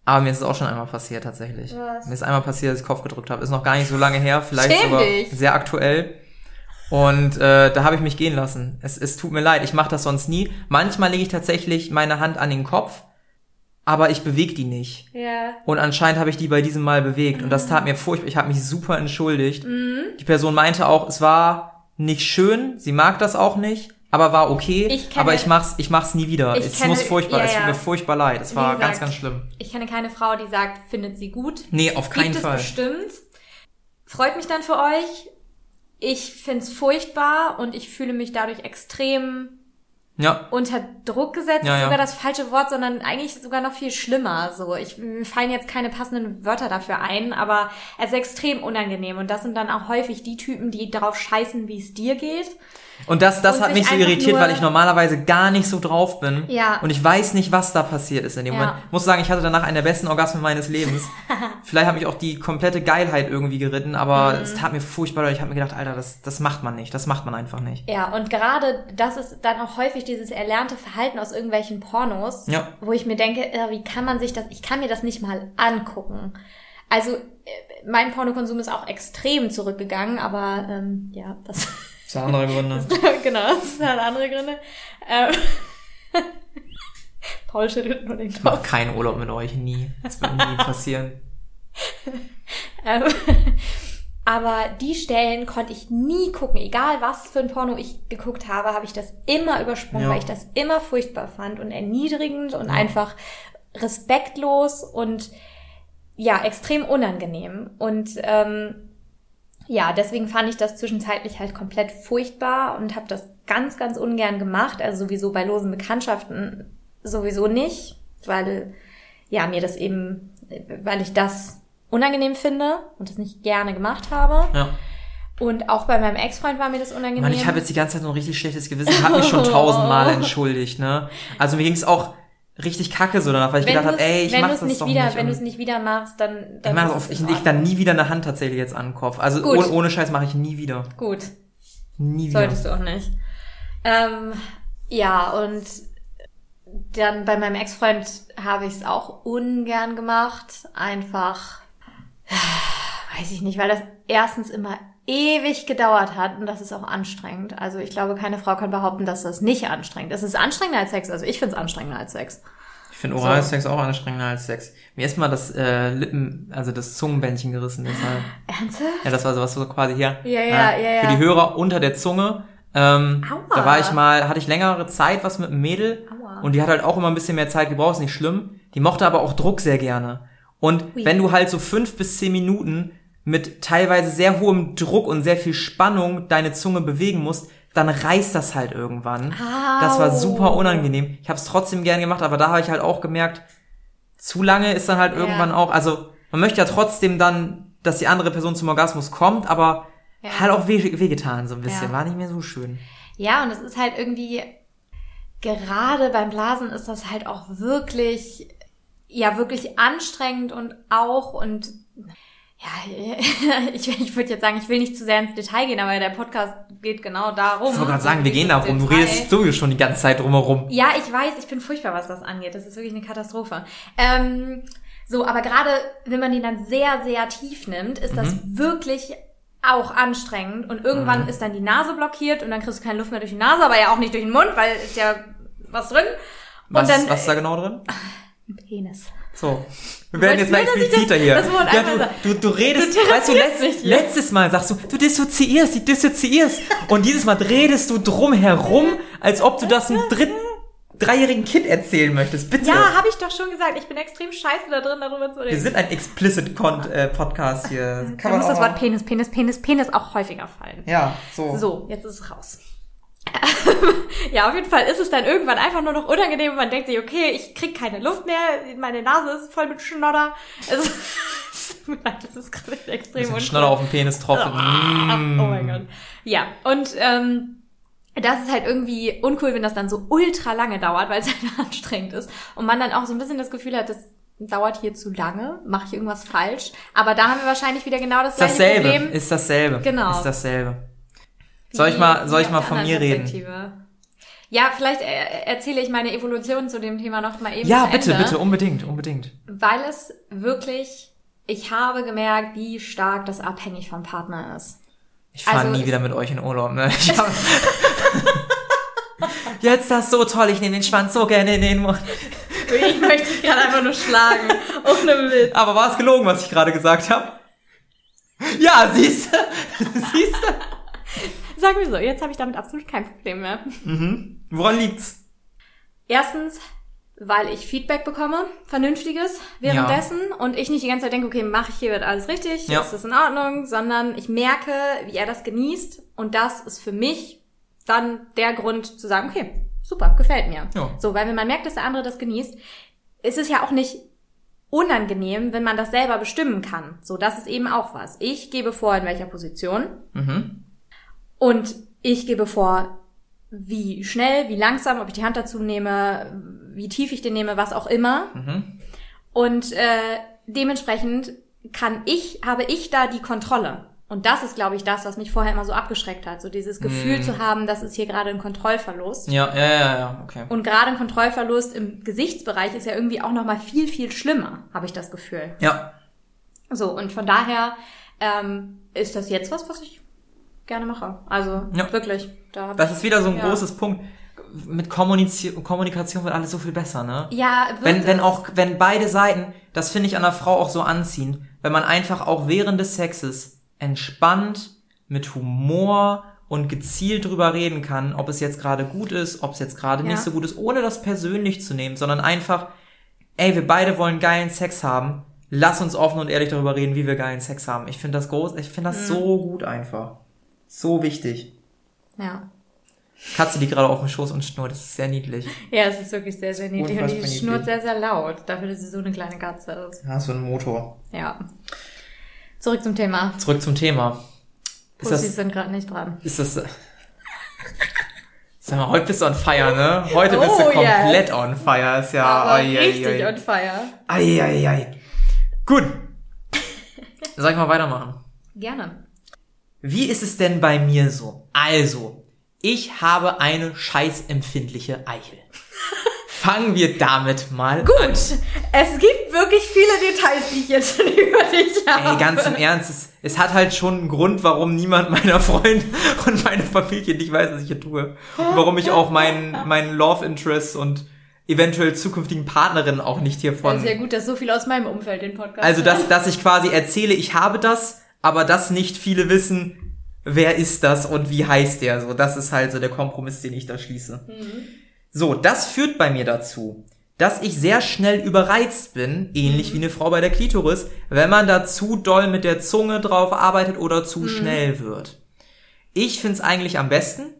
Aber mir ist es auch schon einmal passiert tatsächlich. Was? Mir ist einmal passiert, dass ich Kopf gedrückt habe. Ist noch gar nicht so lange her, vielleicht Schäm sogar dich. sehr aktuell. Und äh, da habe ich mich gehen lassen. Es, es tut mir leid, ich mache das sonst nie. Manchmal lege ich tatsächlich meine Hand an den Kopf, aber ich bewege die nicht. Ja. Und anscheinend habe ich die bei diesem Mal bewegt. Und das tat mir furchtbar. Ich habe mich super entschuldigt. Die Person meinte auch, es war nicht schön. Sie mag das auch nicht, aber war okay. Ich kenne- aber ich mach's, ich mach's nie wieder. Ich es kenne- muss furchtbar. ja, Es tut ja. mir furchtbar leid. Es war gesagt, ganz, ganz schlimm. Ich kenne keine Frau, die sagt, findet sie gut. Nee, auf keinen Gibt Fall. es bestimmt. Freut mich dann für euch. Ich find's furchtbar und ich fühle mich dadurch extrem Ja, unter Druck gesetzt. Ja, ist ja. sogar das falsche Wort, sondern eigentlich sogar noch viel schlimmer. So, ich mir fallen jetzt keine passenden Wörter dafür ein, aber es ist extrem unangenehm und das sind dann auch häufig die Typen, die darauf scheißen, wie es dir geht. Und das, das Und hat mich so irritiert, weil ich normalerweise gar nicht so drauf bin. Ja. Und ich weiß nicht, was da passiert ist in dem Ja. Moment. Muss sagen, ich hatte danach einen der besten Orgasmen meines Lebens. [LAUGHS] Vielleicht hat mich auch die komplette Geilheit irgendwie geritten, aber Mhm. es tat mir furchtbar leid. Ich habe mir gedacht, Alter, das, das macht man nicht. Das macht man einfach nicht. Ja, und gerade das ist dann auch häufig dieses erlernte Verhalten aus irgendwelchen Pornos, Ja. wo ich mir denke, äh, wie kann man sich das, ich kann mir das nicht mal angucken. Also äh, mein Pornokonsum ist auch extrem zurückgegangen, aber ähm, ja, das Das sind andere Gründe. [LAUGHS] genau, das hat andere Gründe. Ähm, [LAUGHS] Paul schüttelt nur den Ich mache Kopf. keinen Urlaub mit euch, nie. Das wird nie [LAUGHS] passieren. Ähm, aber die Stellen konnte ich nie gucken. Egal was für ein Porno ich geguckt habe, habe ich das immer übersprungen, Ja. weil ich das immer furchtbar fand und erniedrigend und einfach respektlos und ja, extrem unangenehm. Und ähm, ja, deswegen fand ich das zwischenzeitlich halt komplett furchtbar und habe das ganz, ganz ungern gemacht. Also sowieso bei losen Bekanntschaften sowieso nicht, weil ja, mir das eben, weil ich das unangenehm finde und das nicht gerne gemacht habe. Ja. Und auch bei meinem Ex-Freund war mir das unangenehm. Mann, ich habe jetzt die ganze Zeit so ein richtig schlechtes Gewissen. Ich habe mich schon [LAUGHS] tausendmal entschuldigt, ne? Also mir ging's auch richtig kacke so danach, weil ich wenn gedacht habe, ey, ich wenn mach das nicht doch wieder, nicht. Wenn du es nicht wieder machst, dann, dann ich mach das auf, ich leg dann nie wieder eine Hand tatsächlich jetzt an den Kopf. Also Gut. ohne, ohne Scheiß mache ich nie wieder. Gut, Nie wieder. solltest du auch nicht. Ähm, ja, und dann bei meinem Ex-Freund habe ich es auch ungern gemacht. Einfach, [SIGHS] weiß ich nicht, weil das erstens immer ewig gedauert hat und das ist auch anstrengend. Also ich glaube, keine Frau kann behaupten, dass das nicht anstrengend ist. Es ist anstrengender als Sex. Also ich finde es anstrengender als Sex. Ich finde Oralsex So. auch anstrengender als Sex. Mir ist mal das äh, Lippen, also das Zungenbändchen gerissen. Deshalb. Ernsthaft? Ja, das war sowas so quasi hier. Ja, ja, ja, ja. Für die Hörer unter der Zunge. Ähm, Aua. da war ich mal, hatte ich längere Zeit was mit einem Mädel Aua. und die hat halt auch immer ein bisschen mehr Zeit gebraucht, ist nicht schlimm. Die mochte aber auch Druck sehr gerne. Und Ui. wenn du halt so fünf bis zehn Minuten mit teilweise sehr hohem Druck und sehr viel Spannung deine Zunge bewegen musst, dann reißt das halt irgendwann. Das war Au. super unangenehm. Ich habe es trotzdem gern gemacht, aber da habe ich halt auch gemerkt, zu lange ist dann halt Ja. irgendwann auch, also man möchte ja trotzdem dann, dass die andere Person zum Orgasmus kommt, aber Ja. halt auch weh, wehgetan so ein bisschen, Ja. war nicht mehr so schön. Ja, und es ist halt irgendwie, gerade beim Blasen ist das halt auch wirklich, ja, wirklich anstrengend und auch und ja, [LAUGHS] ich, ich würde jetzt sagen, ich will nicht zu sehr ins Detail gehen, aber der Podcast geht genau darum. Ich wollte gerade sagen, wir gehen darum, du redest sowieso schon die ganze Zeit drumherum. Ja, ich weiß, ich bin furchtbar, was das angeht. Das ist wirklich eine Katastrophe. Ähm, so, aber gerade wenn man den dann sehr, sehr tief nimmt, ist das Mhm. wirklich auch anstrengend und irgendwann ist dann die Nase blockiert und dann kriegst du keine Luft mehr durch die Nase, aber ja auch nicht durch den Mund, weil ist ja was drin. Was, und dann was ist da genau drin? Penis. So. Wir werden jetzt mal expliziter das- hier. das ja, du, du, du redest, Du weißt du, letzt, letztes Mal sagst du, du dissoziierst, du dissoziierst. Und dieses Mal redest du drum herum, als ob du das einem dritten, dreijährigen Kind erzählen möchtest. Bitte. Ja, habe ich doch schon gesagt. Ich bin extrem scheiße da drin, darüber zu reden. Wir sind ein explicit Con äh, Podcast hier. da muss das Wort Penis, Penis, Penis, Penis auch häufiger fallen. Ja, so. So, jetzt ist es raus. [LAUGHS] ja, auf jeden Fall ist es dann irgendwann einfach nur noch unangenehm und man denkt sich, okay, ich krieg keine Luft mehr, meine Nase ist voll mit Schnodder. Es das [LAUGHS] ist gerade extrem uncool. schneller auf den Penis tropfen. Mm. Oh mein Gott. Ja, und ähm, das ist halt irgendwie uncool, wenn das dann so ultra lange dauert, weil es [LAUGHS] halt anstrengend ist. Und man dann auch so ein bisschen das Gefühl hat, das dauert hier zu lange, mache ich irgendwas falsch. Aber da haben wir wahrscheinlich wieder genau das gleiche dasselbe. Problem. Ist dasselbe. Genau. Ist dasselbe. Soll ich mal, soll ich mal von mir reden? Ja, vielleicht äh, erzähle ich meine Evolution zu dem Thema noch mal eben Ja, bitte, Ende, bitte, unbedingt, unbedingt. Weil es wirklich, ich habe gemerkt, wie stark das abhängig vom Partner ist. Ich fahre Also nie wieder mit euch in Urlaub, ne? Ich hab [LAUGHS] Jetzt ist das so toll, ich nehme den Schwanz so gerne in den Mund. Ich möchte dich gerade einfach nur schlagen. Ohne Witz. Aber war es gelogen, was ich gerade gesagt habe? Ja, siehst du? [LAUGHS] siehst du? Sagen wir so, jetzt habe ich damit absolut kein Problem mehr. Woran liegt's? Erstens, weil ich Feedback bekomme, vernünftiges, währenddessen und ich nicht die ganze Zeit denke, okay, mache ich hier wird alles richtig, Ja. ist das in Ordnung, sondern ich merke, wie er das genießt und das ist für mich dann der Grund zu sagen, okay, super, gefällt mir. Ja. So, weil wenn man merkt, dass der andere das genießt, ist es ja auch nicht unangenehm, wenn man das selber bestimmen kann. So, das ist eben auch was. Ich gebe vor, in welcher Position Mhm. Und ich gebe vor, wie schnell, wie langsam, ob ich die Hand dazu nehme, wie tief ich den nehme, was auch immer. Mhm. Und äh, dementsprechend kann ich, habe ich da die Kontrolle. Und das ist, glaube ich, das, was mich vorher immer so abgeschreckt hat. So dieses Gefühl Mhm. zu haben, das ist hier gerade ein Kontrollverlust. Ja, ja, ja, ja, okay. Und gerade ein Kontrollverlust im Gesichtsbereich ist ja irgendwie auch nochmal viel, viel schlimmer, habe ich das Gefühl. Ja, So, und von daher ähm, ist das jetzt was, was ich gerne mache. Also Ja. wirklich. Da das ist wieder so ein Ja. großes Punkt. Mit Kommuniz Kommunikation wird alles so viel besser, ne? ja, wird Wenn, wenn auch, wenn beide Seiten, das finde ich an der Frau auch so anziehen, wenn man einfach auch während des Sexes entspannt, mit Humor und gezielt drüber reden kann, ob es jetzt gerade gut ist, ob es jetzt gerade Ja. nicht so gut ist, ohne das persönlich zu nehmen, sondern einfach, ey, wir beide wollen geilen Sex haben, lass uns offen und ehrlich darüber reden, wie wir geilen Sex haben. Ich finde das groß, ich finde Mhm. das so gut einfach. So wichtig. Ja. Katze liegt gerade auf dem Schoß und schnurrt, das ist sehr niedlich. Ja, es ist wirklich sehr, sehr niedlich. Und die niedlich. schnurrt sehr, sehr laut, dafür, dass sie so eine kleine Katze ist. Ja, so ein Motor. Ja. Zurück zum Thema. Zurück zum Thema. Ist Pussys das, sind gerade nicht dran. ist das, sag mal, heute bist du on fire, ne? Heute bist Oh, du yes. komplett on fire, ist ja, Aber ai, ai, richtig ai. on fire. Ai, ai, ai. Gut. [LAUGHS] Soll ich mal weitermachen? Gerne. Wie ist es denn bei mir so? Also, ich habe eine scheißempfindliche Eichel. [LAUGHS] Fangen wir damit mal Gut. an. Es gibt wirklich viele Details, die ich jetzt schon [LAUGHS] über dich habe. Ey, ganz im Ernst, es, es hat halt schon einen Grund, warum niemand meiner Freunde [LAUGHS] und meine Familie nicht weiß, was ich hier tue. Und warum ich auch meinen, meinen Love Interest und eventuell zukünftigen Partnerinnen auch nicht Das hiervon. ist ja gut, dass so viele aus meinem Umfeld den Podcast Also, dass, dass ich quasi erzähle, ich habe das, aber dass nicht viele wissen, wer ist das und wie heißt der. So, das ist halt so der Kompromiss, den ich da schließe. So, das führt bei mir dazu, dass ich sehr schnell überreizt bin, ähnlich wie eine Frau bei der Klitoris, wenn man da zu doll mit der Zunge drauf arbeitet oder zu schnell wird. Ich find's eigentlich am besten,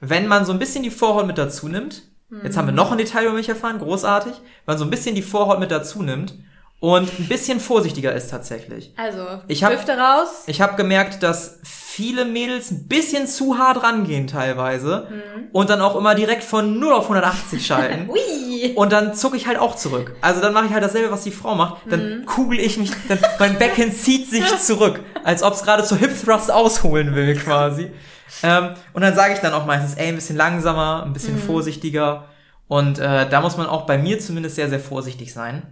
wenn man so ein bisschen die Vorhaut mit dazu nimmt. Jetzt haben wir noch ein Detail über mich erfahren, großartig. Wenn man so ein bisschen die Vorhaut mit dazu nimmt und ein bisschen vorsichtiger ist tatsächlich. Also, Ich hab- Hüfte raus. Ich habe gemerkt, dass viele Mädels ein bisschen zu hart rangehen teilweise und dann auch immer direkt von 0 auf 180 [LAUGHS] schalten. Ui. Und dann zucke ich halt auch zurück. Also dann mache ich halt dasselbe, was die Frau macht. Dann kugel ich mich, dann mein Becken [LAUGHS] zieht sich zurück, als ob es gerade zur Hip Thrust ausholen will quasi. Ähm, und dann sage ich dann auch meistens, ey, ein bisschen langsamer, ein bisschen vorsichtiger. Und äh, da muss man auch bei mir zumindest sehr, sehr vorsichtig sein.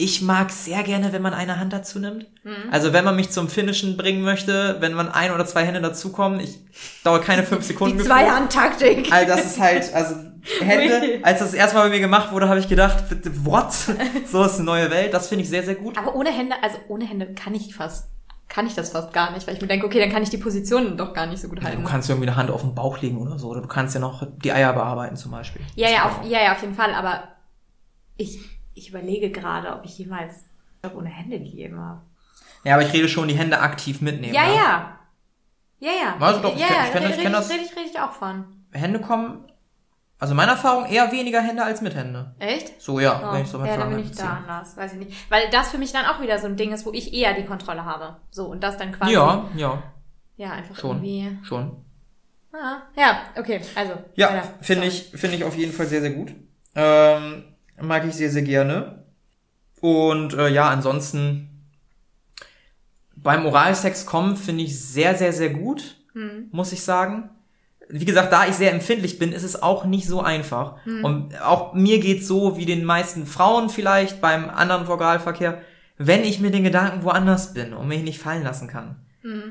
Ich mag sehr gerne, wenn man eine Hand dazu nimmt. Also wenn man mich zum Finishen bringen möchte, wenn man ein oder zwei Hände dazukommen, ich dauert keine fünf [LAUGHS] Sekunden. Die gefühlt. Zwei-Hand-Taktik. Also das ist halt, also Hände, [LAUGHS] als das erste Mal bei mir gemacht wurde, habe ich gedacht, what? [LAUGHS] So ist eine neue Welt. Das finde ich sehr, sehr gut. Aber ohne Hände, also ohne Hände kann ich fast, kann ich das fast gar nicht, weil ich mir denke, okay, dann kann ich die Positionen doch gar nicht so gut halten. Du kannst irgendwie eine Hand auf den Bauch legen oder so. Oder du kannst ja noch die Eier bearbeiten zum Beispiel. Ja, ja, auf, ja, ja, auf jeden Fall, aber ich, ich überlege gerade, ob ich jemals Job ohne Hände gegeben habe. Ja, aber ich rede schon, die Hände aktiv mitnehmen. Ja, ne? ja. Ja, ja. Also doch, ich ja, ja, ich kenn das- ich rede kenn ich, das- rede ich, rede ich auch von. Hände kommen, also meine Erfahrung, eher weniger Hände als mit Hände. Echt? So, ja, Oh, wenn ich so ja, dann bin ich da anders, weiß ich nicht. Weil das für mich dann auch wieder so ein Ding ist, wo ich eher die Kontrolle habe. So, und das dann quasi. Ja, ja, Ja, einfach schon, irgendwie. schon. Ah, ja, okay, also. Ja, finde ich, finde ich auf jeden Fall sehr, sehr gut. Ähm, mag ich sehr, sehr gerne. Und äh, ja, ansonsten beim Oralsex kommen finde ich sehr, sehr, sehr gut, muss ich sagen. Wie gesagt, da ich sehr empfindlich bin, ist es auch nicht so einfach. Und auch mir geht's so wie den meisten Frauen vielleicht beim anderen Oralverkehr, wenn ich mir den Gedanken woanders bin und mich nicht fallen lassen kann,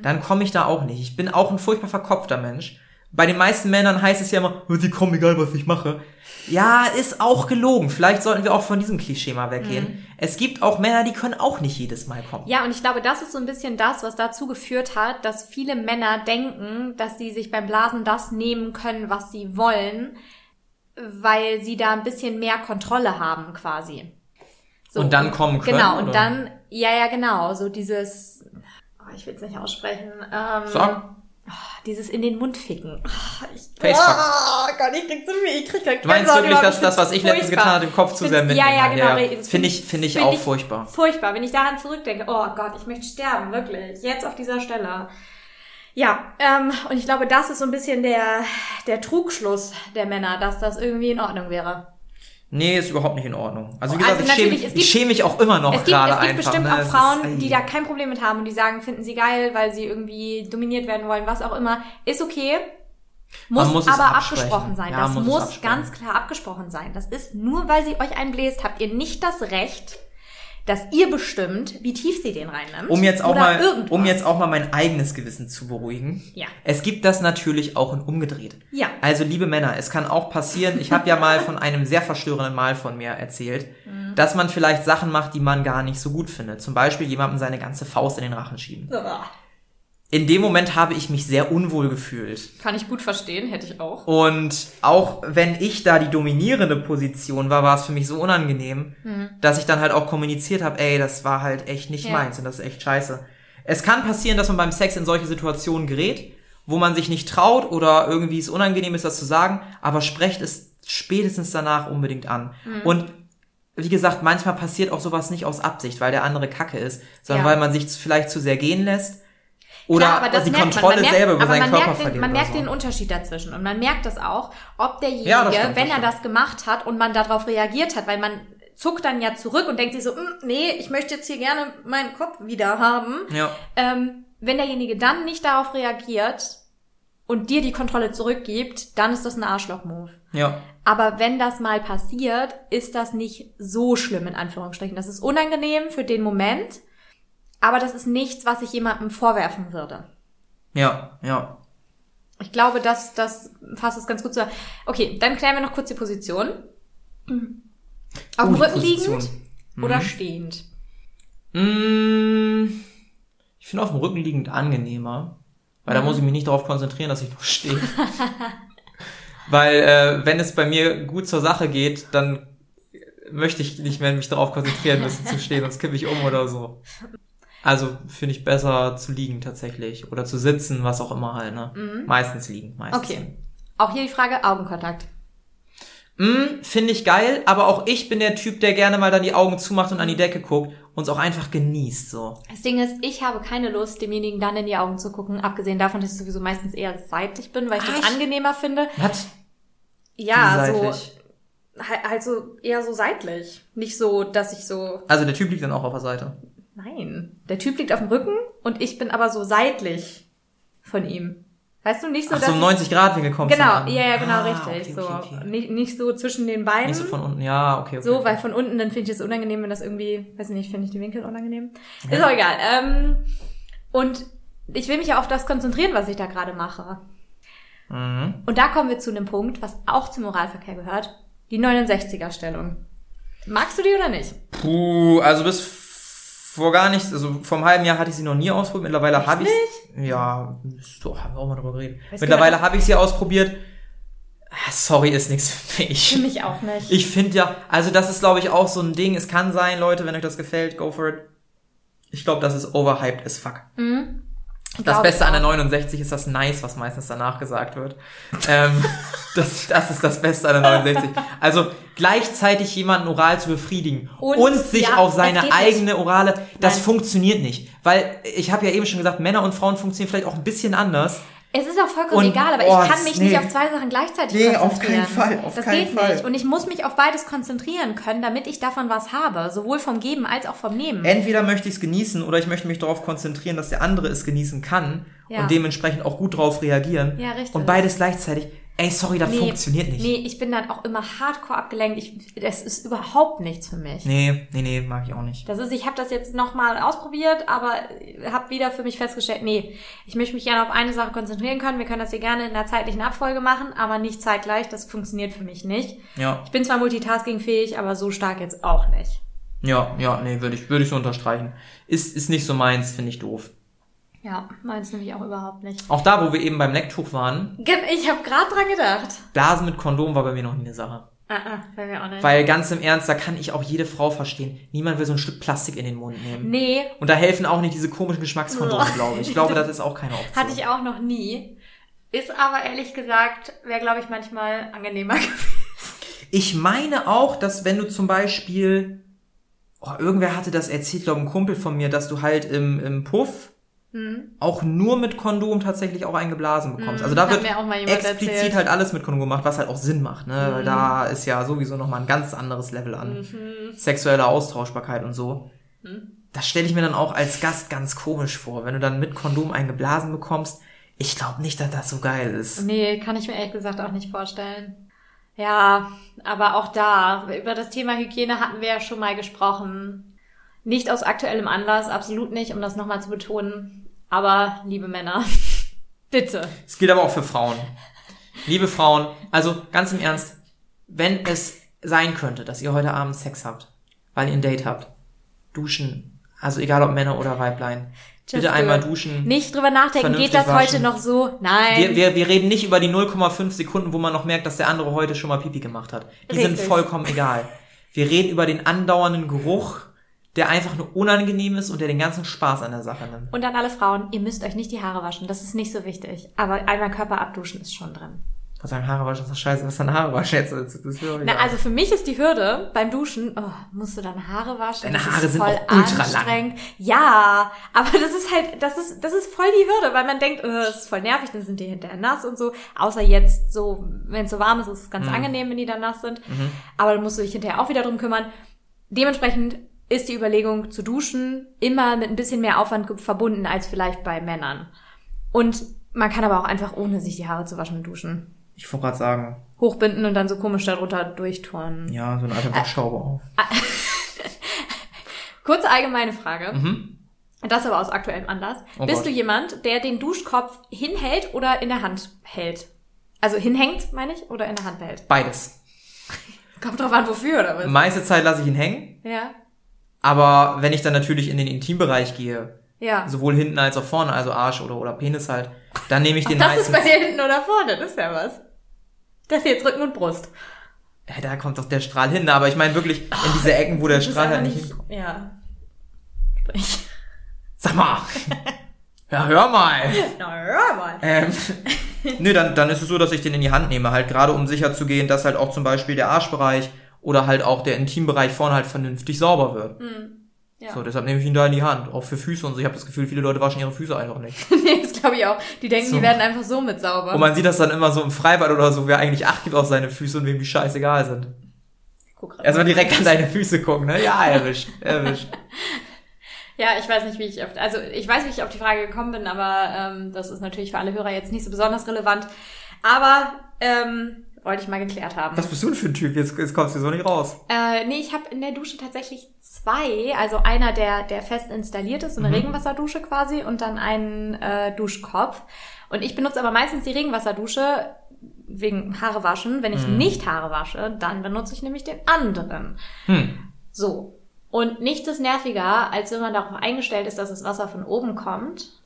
dann komme ich da auch nicht. Ich bin auch ein furchtbar verkopfter Mensch. Bei den meisten Männern heißt es ja immer, "Oh, die kommen egal, was ich mache. Ja, ist auch gelogen. Vielleicht sollten wir auch von diesem Klischee mal weggehen. Es gibt auch Männer, die können auch nicht jedes Mal kommen. Ja, und ich glaube, das ist so ein bisschen das, was dazu geführt hat, dass viele Männer denken, dass sie sich beim Blasen das nehmen können, was sie wollen, weil sie da ein bisschen mehr Kontrolle haben, quasi. So, Und dann kommen können, Genau, und oder? dann, ja, ja, genau, so dieses, oh, ich will es nicht aussprechen, ähm, Sag. dieses in den Mund ficken. Oh, ich, oh Gott, ich krieg zu viel, ich krieg gleich Du meinst wirklich, überhaupt. dass Ich das, was ich letztens furchtbar. getan habe, im Kopf zu Ich sehr mitnehmen? Ja, ja, genau. Ja, Das Finde ich, finde ich find auch furchtbar. Furchtbar, wenn ich daran zurückdenke, oh Gott, ich möchte sterben, wirklich. Jetzt auf dieser Stelle. Ja, ähm, und ich glaube, das ist so ein bisschen der, der Trugschluss der Männer, dass das irgendwie in Ordnung wäre. Nee, ist überhaupt nicht in Ordnung. Also wie Also gesagt, ich, schäme, es ich gibt- schäme mich auch immer noch Es gibt, gerade es gibt einfach. bestimmt ne? auch Frauen, ist, die da kein Problem mit haben und die sagen, finden sie geil, weil sie irgendwie dominiert werden wollen, was auch immer. Ist okay. Muss, muss aber abgesprochen sein. Ja, das muss muss, ganz klar abgesprochen sein. Das ist nur, weil sie euch einbläst, habt ihr nicht das Recht, dass ihr bestimmt, wie tief sie den reinnimmt. Um jetzt auch mal, irgendwas. um jetzt auch mal mein eigenes Gewissen zu beruhigen. Ja. Es gibt das natürlich auch in umgedreht. Ja. Also liebe Männer, es kann auch passieren. Ich habe ja mal von einem sehr verstörenden Mal von mir erzählt, Mhm. dass man vielleicht Sachen macht, die man gar nicht so gut findet. Zum Beispiel jemandem seine ganze Faust in den Rachen schieben. Uah. In dem Moment habe ich mich sehr unwohl gefühlt. Kann ich gut verstehen, hätte ich auch. Und auch wenn ich da die dominierende Position war, war es für mich so unangenehm, dass ich dann halt auch kommuniziert habe, ey, das war halt echt nicht Mhm. Ja. meins und das ist echt scheiße. Es kann passieren, dass man beim Sex in solche Situationen gerät, wo man sich nicht traut oder irgendwie es unangenehm ist, das zu sagen, aber sprecht es spätestens danach unbedingt an. Mhm. Und wie gesagt, manchmal passiert auch sowas nicht aus Absicht, weil der andere Kacke ist, sondern Ja. weil man sich vielleicht zu sehr gehen lässt oder Klar, aber das die merkt man. Kontrolle man merkt, selber über seinen man Körper merkt den, verliert. Man merkt so. den Unterschied dazwischen und man merkt das auch, ob derjenige, Ja, stimmt, wenn er das gemacht hat und man darauf reagiert hat, weil man zuckt dann ja zurück und denkt sich so, "Mm, nee, ich möchte jetzt hier gerne meinen Kopf wieder haben. Ja. Ähm, wenn derjenige dann nicht darauf reagiert und dir die Kontrolle zurückgibt, dann ist das ein Arschloch-Move. Ja. Aber wenn das mal passiert, ist das nicht so schlimm, in Anführungsstrichen. Das ist unangenehm für den Moment, aber das ist nichts, was ich jemandem vorwerfen würde. Ja, ja. Ich glaube, das, das fasst es ganz gut zusammen. Okay, dann klären wir noch kurz die Position. Auf dem Oh, die Rücken Position. liegend oder stehend? Mm, Ich finde auf dem Rücken liegend angenehmer, weil Mhm. da muss ich mich nicht darauf konzentrieren, dass ich nur stehe. [LAUGHS] weil äh, wenn es bei mir gut zur Sache geht, dann möchte ich nicht mehr mich darauf konzentrieren müssen zu stehen, sonst kippe ich um oder so. Also finde ich besser zu liegen tatsächlich oder zu sitzen, was auch immer halt. Ne? Meistens liegen, meistens. Mhm. Okay. Auch hier die Frage Augenkontakt. Mm, Finde ich geil, aber auch ich bin der Typ, der gerne mal dann die Augen zumacht und an die Decke guckt und es auch einfach genießt so. Das Ding ist, ich habe keine Lust, demjenigen dann in die Augen zu gucken, abgesehen davon, dass ich sowieso meistens eher seitlich bin, weil ich das Echt? angenehmer finde. Was? Ja, so halt, halt so eher so seitlich. Nicht so, dass ich so. Also der Typ liegt dann auch auf der Seite. Nein. Der Typ liegt auf dem Rücken und ich bin aber so seitlich von ihm. Weißt du, nicht so, Ach, dass so im ich- 90 Grad Winkel kommt Genau, ja, ja, genau, Ah, richtig. okay, so okay, okay. Nicht, nicht so zwischen den Beinen. Nicht so von unten, ja, okay, okay. So, okay. weil von unten, dann finde ich es unangenehm, wenn das irgendwie, weiß nicht, finde ich die Winkel unangenehm. Ist auch egal. Ähm, und ich will mich ja auf das konzentrieren, was ich da gerade mache. Mhm. Und da kommen wir zu einem Punkt, was auch zum Moralverkehr gehört. Die 69er-Stellung. Magst du die oder nicht? Puh, also bis vor gar nichts, also vor einem halben Jahr hatte ich sie noch nie ausprobiert. Mittlerweile habe ich Ja, so, haben wir auch mal drüber geredet. Weißt Mittlerweile habe ich sie ausprobiert. Ah, Sorry, ist nichts für mich. Für mich auch nicht. Ich finde ja, also das ist glaube ich auch so ein Ding. Es kann sein, Leute, wenn euch das gefällt, go for it. Ich glaube, das ist overhyped as fuck. Das Beste an der auch. 69 ist das Nice, was meistens danach gesagt wird. ähm, [LAUGHS] das, das ist das Beste an der 69. Also gleichzeitig jemanden oral zu befriedigen und, Und, sich ja, auf seine geht nicht. eigene orale, das Nein. funktioniert nicht. Weil ich habe ja eben schon gesagt, Männer und Frauen funktionieren vielleicht auch ein bisschen anders. Es ist auch vollkommen Und- egal, aber oh, ich kann mich nee. nicht auf zwei Sachen gleichzeitig Nee, auf konzentrieren. keinen Fall, auf das keinen geht Fall. nicht. Und ich muss mich auf beides konzentrieren können, damit ich davon was habe. Sowohl vom Geben als auch vom Nehmen. Entweder möchte ich es genießen oder ich möchte mich darauf konzentrieren, dass der andere es genießen kann Ja. und dementsprechend auch gut drauf reagieren. Ja, richtig. Und beides gleichzeitig. Ey, sorry, das funktioniert nicht. Nee, ich bin dann auch immer hardcore abgelenkt. Ich, das ist überhaupt nichts für mich. Nee, nee, nee, mag ich auch nicht. Das ist, ich habe das jetzt nochmal ausprobiert, aber habe wieder für mich festgestellt, nee, ich möchte mich gerne auf eine Sache konzentrieren können. Wir können das hier gerne in der zeitlichen Abfolge machen, aber nicht zeitgleich. Das funktioniert für mich nicht. Ja, Ich bin zwar multitaskingfähig, aber so stark jetzt auch nicht. ja, ja, nee, würde ich, würde ich so unterstreichen. Ist, ist nicht so meins, finde ich doof. Ja, meins nämlich auch überhaupt nicht. Auch da, wo wir eben beim Lecktuch waren, Ich habe gerade dran gedacht. Blasen mit Kondom war bei mir noch nie eine Sache. Ah, ah, bei mir auch nicht. Weil ganz im Ernst, da kann ich auch jede Frau verstehen. Niemand will so ein Stück Plastik in den Mund nehmen. nee, Und da helfen auch nicht diese komischen Geschmackskondome, glaube ich. Ich glaube, das ist auch keine [LAUGHS] Option. hatte ich auch noch nie. Ist aber ehrlich gesagt, wäre glaube ich manchmal angenehmer [LAUGHS] gewesen. Ich meine auch, dass wenn du zum Beispiel, oh, irgendwer hatte das erzählt, glaube ein Kumpel von mir, dass du halt im, im Puff auch nur mit Kondom tatsächlich auch eingeblasen bekommst. Also da Hat wird explizit erzählt. halt alles mit Kondom gemacht, was halt auch Sinn macht, ne? Weil da ist ja sowieso nochmal ein ganz anderes Level an sexueller Austauschbarkeit und so. Das stelle ich mir dann auch als Gast ganz komisch vor, wenn du dann mit Kondom eingeblasen bekommst. Ich glaube nicht, dass das so geil ist. Nee, kann ich mir ehrlich gesagt auch nicht vorstellen. Ja, aber auch da, über das Thema Hygiene hatten wir ja schon mal gesprochen. Nicht aus aktuellem Anlass, absolut nicht, um das nochmal zu betonen. Aber, liebe Männer, [LAUGHS] bitte. Es gilt aber auch für Frauen. Liebe Frauen, also ganz im Ernst, wenn es sein könnte, dass ihr heute Abend Sex habt, weil ihr ein Date habt, duschen, also egal ob Männer oder Weiblein, Just bitte einmal duschen. Nicht drüber nachdenken, geht das waschen. heute noch so? Nein. Wir, wir, wir reden nicht über die 0,5 Sekunden, wo man noch merkt, dass der andere heute schon mal Pipi gemacht hat. Die sind Richtig. vollkommen egal. Wir reden über den andauernden Geruch, der einfach nur unangenehm ist und der den ganzen Spaß an der Sache nimmt. Und an alle Frauen, ihr müsst euch nicht die Haare waschen, das ist nicht so wichtig. Aber einmal Körper abduschen ist schon drin. Was sagen Haare waschen, ist doch scheiße, was denn Haare waschen jetzt? Das ist Na, also für mich ist die Hürde beim Duschen, oh, musst du deine Haare waschen? Deine Das ist Haare sind voll auch ultra lang. Ja, aber das ist halt, das ist, das ist voll die Hürde, weil man denkt, oh, das ist voll nervig, dann sind die hinterher nass und so. Außer jetzt so, wenn es so warm ist, ist es ganz Mhm. angenehm, wenn die dann nass sind. Aber dann musst du dich hinterher auch wieder drum kümmern. Dementsprechend ist die Überlegung zu duschen immer mit ein bisschen mehr Aufwand verbunden als vielleicht bei Männern. Und man kann aber auch einfach ohne sich die Haare zu waschen duschen. ich wollte gerade sagen, Hochbinden und dann so komisch darunter durchturnen. ja, so ein alter Waschschraube auf. [LAUGHS] Kurze allgemeine Frage. Mhm. Das aber aus aktuellem Anlass. Oh Bist Gott. du jemand, der den Duschkopf hinhält oder in der Hand hält? Also hinhängt, meine ich, oder in der Hand behält? Beides. [LAUGHS] Kommt drauf an, wofür oder was? Meiste Zeit lasse ich ihn hängen, Ja. Aber wenn ich dann natürlich in den Intimbereich gehe, Ja. sowohl hinten als auch vorne, also Arsch oder, oder Penis halt, dann nehme ich den das ist bei dir hinten oder vorne, das ist ja was. Das ist jetzt Rücken und Brust. Ja, da kommt doch der Strahl hin, aber ich meine wirklich in diese Ecken, wo der Strahl halt nicht hinkommt. Ja. Sprich. Sag mal! [LAUGHS] Ja, hör mal! Na, hör mal. Ähm, [LAUGHS] nö, dann, dann ist es so, dass ich den in die Hand nehme, halt gerade um sicher zu gehen, dass halt auch zum Beispiel der Arschbereich oder halt auch der Intimbereich vorne halt vernünftig sauber wird. Hm. Ja. So, deshalb nehme ich ihn da in die Hand, auch für Füße und so. Ich habe das Gefühl, viele Leute waschen ihre Füße einfach nicht. [LAUGHS] nee, das glaube ich auch. Die denken, So. die werden einfach so mit sauber. Und man sieht das dann immer so im Freibad oder so, wer eigentlich Acht gibt auf seine Füße und wem die scheißegal sind. Guck Erstmal mal. direkt an deine Füße gucken, ne? Ja, erwischt, [LAUGHS] erwischt. Ja, ich weiß nicht, wie ich auf, also ich weiß, wie ich auf die Frage gekommen bin, aber ähm, das ist natürlich für alle Hörer jetzt nicht so besonders relevant. Aber ähm, wollte ich mal geklärt haben. Was bist du denn für ein Typ? Jetzt, jetzt kommst du so nicht raus. Äh, nee, ich habe in der Dusche tatsächlich zwei. Also einer, der, der fest installiert ist, so eine Regenwasserdusche quasi, und dann einen äh, Duschkopf. Und ich benutze aber meistens die Regenwasserdusche wegen Haare waschen. Wenn ich nicht Haare wasche, dann benutze ich nämlich den anderen. Hm. So. Und nichts ist nerviger, als wenn man darauf eingestellt ist, dass das Wasser von oben kommt.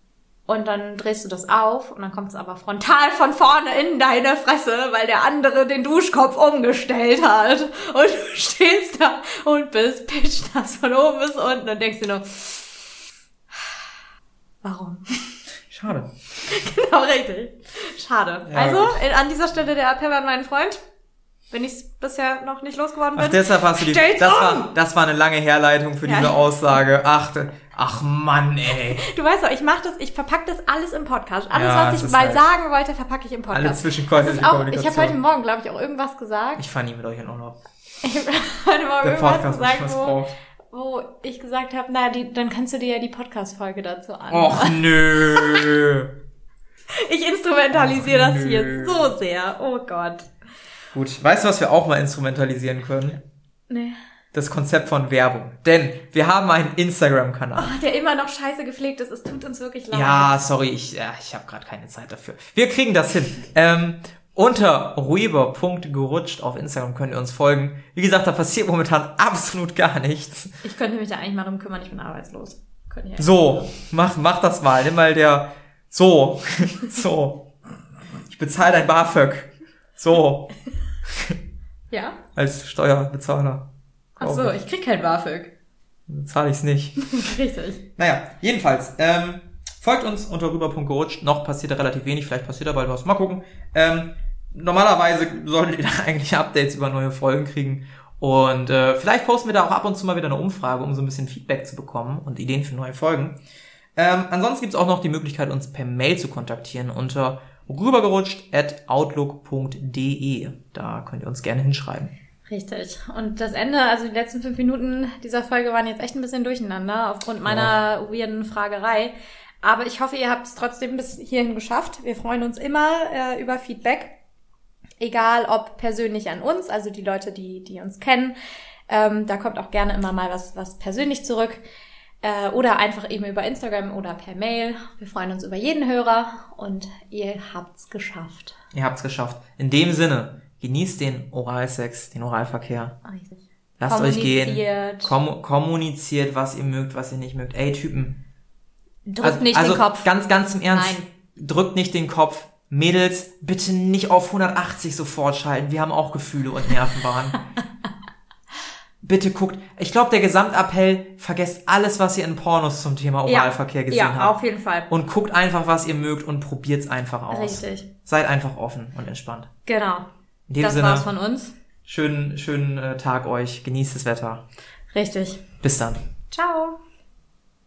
Und dann drehst du das auf und dann kommt es aber frontal von vorne in deine Fresse, weil der andere den Duschkopf umgestellt hat. Und du [LAUGHS] stehst da und bist pitchnass von oben bis unten und denkst dir nur, warum? Schade. [LAUGHS] genau, richtig. Schade. Ja, also, in, an dieser Stelle der Appell an meinen Freund. Wenn ich es bisher noch nicht losgeworden bin. Ach, deshalb hast du die. Das um! war, das war eine lange Herleitung für Ja. diese Aussage. Ach, de- ach Mann, ey. Du weißt doch, ich mache das, ich verpack das alles im Podcast. Alles, Ja, was ich mal halt- sagen wollte, verpacke ich im Podcast. Alle zwischenkäufliche auch, ich habe Kommunikation. heute Morgen, glaube ich, auch irgendwas gesagt. Ich fahre nie mit euch in Urlaub. [LAUGHS] Ich habe heute Morgen Der irgendwas Podcast gesagt, wo, wo ich gesagt habe, na, die, dann kannst du dir ja die Podcast-Folge dazu an. Och, nö. [LAUGHS] Ich instrumentalisiere Och, das nö. jetzt so sehr. Oh Gott. Gut, weißt du, was wir auch mal instrumentalisieren können? Nee. Das Konzept von Werbung. Denn wir haben einen Instagram-Kanal. Oh, der immer noch scheiße gepflegt ist. Es tut uns wirklich leid. Ja, sorry, ich, ja, ich habe gerade keine Zeit dafür. Wir kriegen das hin. Ähm, unter ruiber.gerutscht auf Instagram könnt ihr uns folgen. Wie gesagt, da passiert momentan absolut gar nichts. Ich könnte mich da eigentlich mal drum kümmern, ich bin arbeitslos. Könnte ich So, mach, mach das mal. Nimm mal der. So, [LAUGHS] so. Ich bezahle dein BAföG. So, Ja? als Steuerbezahler. Ach so, ich krieg kein BAföG. Bezahle ich's nicht. [LAUGHS] Richtig. Naja, jedenfalls, ähm, folgt uns unter rüber.gerutscht. Noch passiert da relativ wenig, vielleicht passiert da bald was. Mal gucken. Ähm, normalerweise solltet ihr da [LAUGHS] eigentlich Updates über neue Folgen kriegen. Und äh, vielleicht posten wir da auch ab und zu mal wieder eine Umfrage, um so ein bisschen Feedback zu bekommen und Ideen für neue Folgen. Ähm, ansonsten gibt's auch noch die Möglichkeit, uns per Mail zu kontaktieren unter rübergerutscht at outlook.de. Da könnt ihr uns gerne hinschreiben. Richtig. Und das Ende, also die letzten fünf Minuten dieser Folge waren jetzt echt ein bisschen durcheinander aufgrund meiner weirden Fragerei. Aber ich hoffe, ihr habt es trotzdem bis hierhin geschafft. Wir freuen uns immer äh, über Feedback. Egal ob persönlich an uns, also die Leute, die, die uns kennen. Ähm, da kommt auch gerne immer mal was, was persönlich zurück. Äh, oder einfach eben über Instagram oder per Mail. Wir freuen uns über jeden Hörer und ihr habt's geschafft. Ihr habt's geschafft. In dem Sinne, genießt den Oralsex, den Oralverkehr. Richtig. Lasst euch gehen. Kommuniziert. Kom kommuniziert, was ihr mögt, was ihr nicht mögt. Ey, Typen. Drückt nicht den Kopf. Ganz, ganz im Ernst. Nein. Drückt nicht den Kopf. Mädels, bitte nicht auf 180 sofort schalten. Wir haben auch Gefühle und Nervenbahnen. [LAUGHS] bitte guckt. Ich glaube, der Gesamtappell, vergesst alles, was ihr in Pornos zum Thema Oralverkehr gesehen ja, habt. auf jeden Fall. Und guckt einfach, was ihr mögt und probiert's einfach aus. Richtig. Seid einfach offen und entspannt. Genau. In dem das Sinne, war's von uns. schönen, schönen äh, Tag euch. Genießt das Wetter. Richtig. Bis dann. Ciao.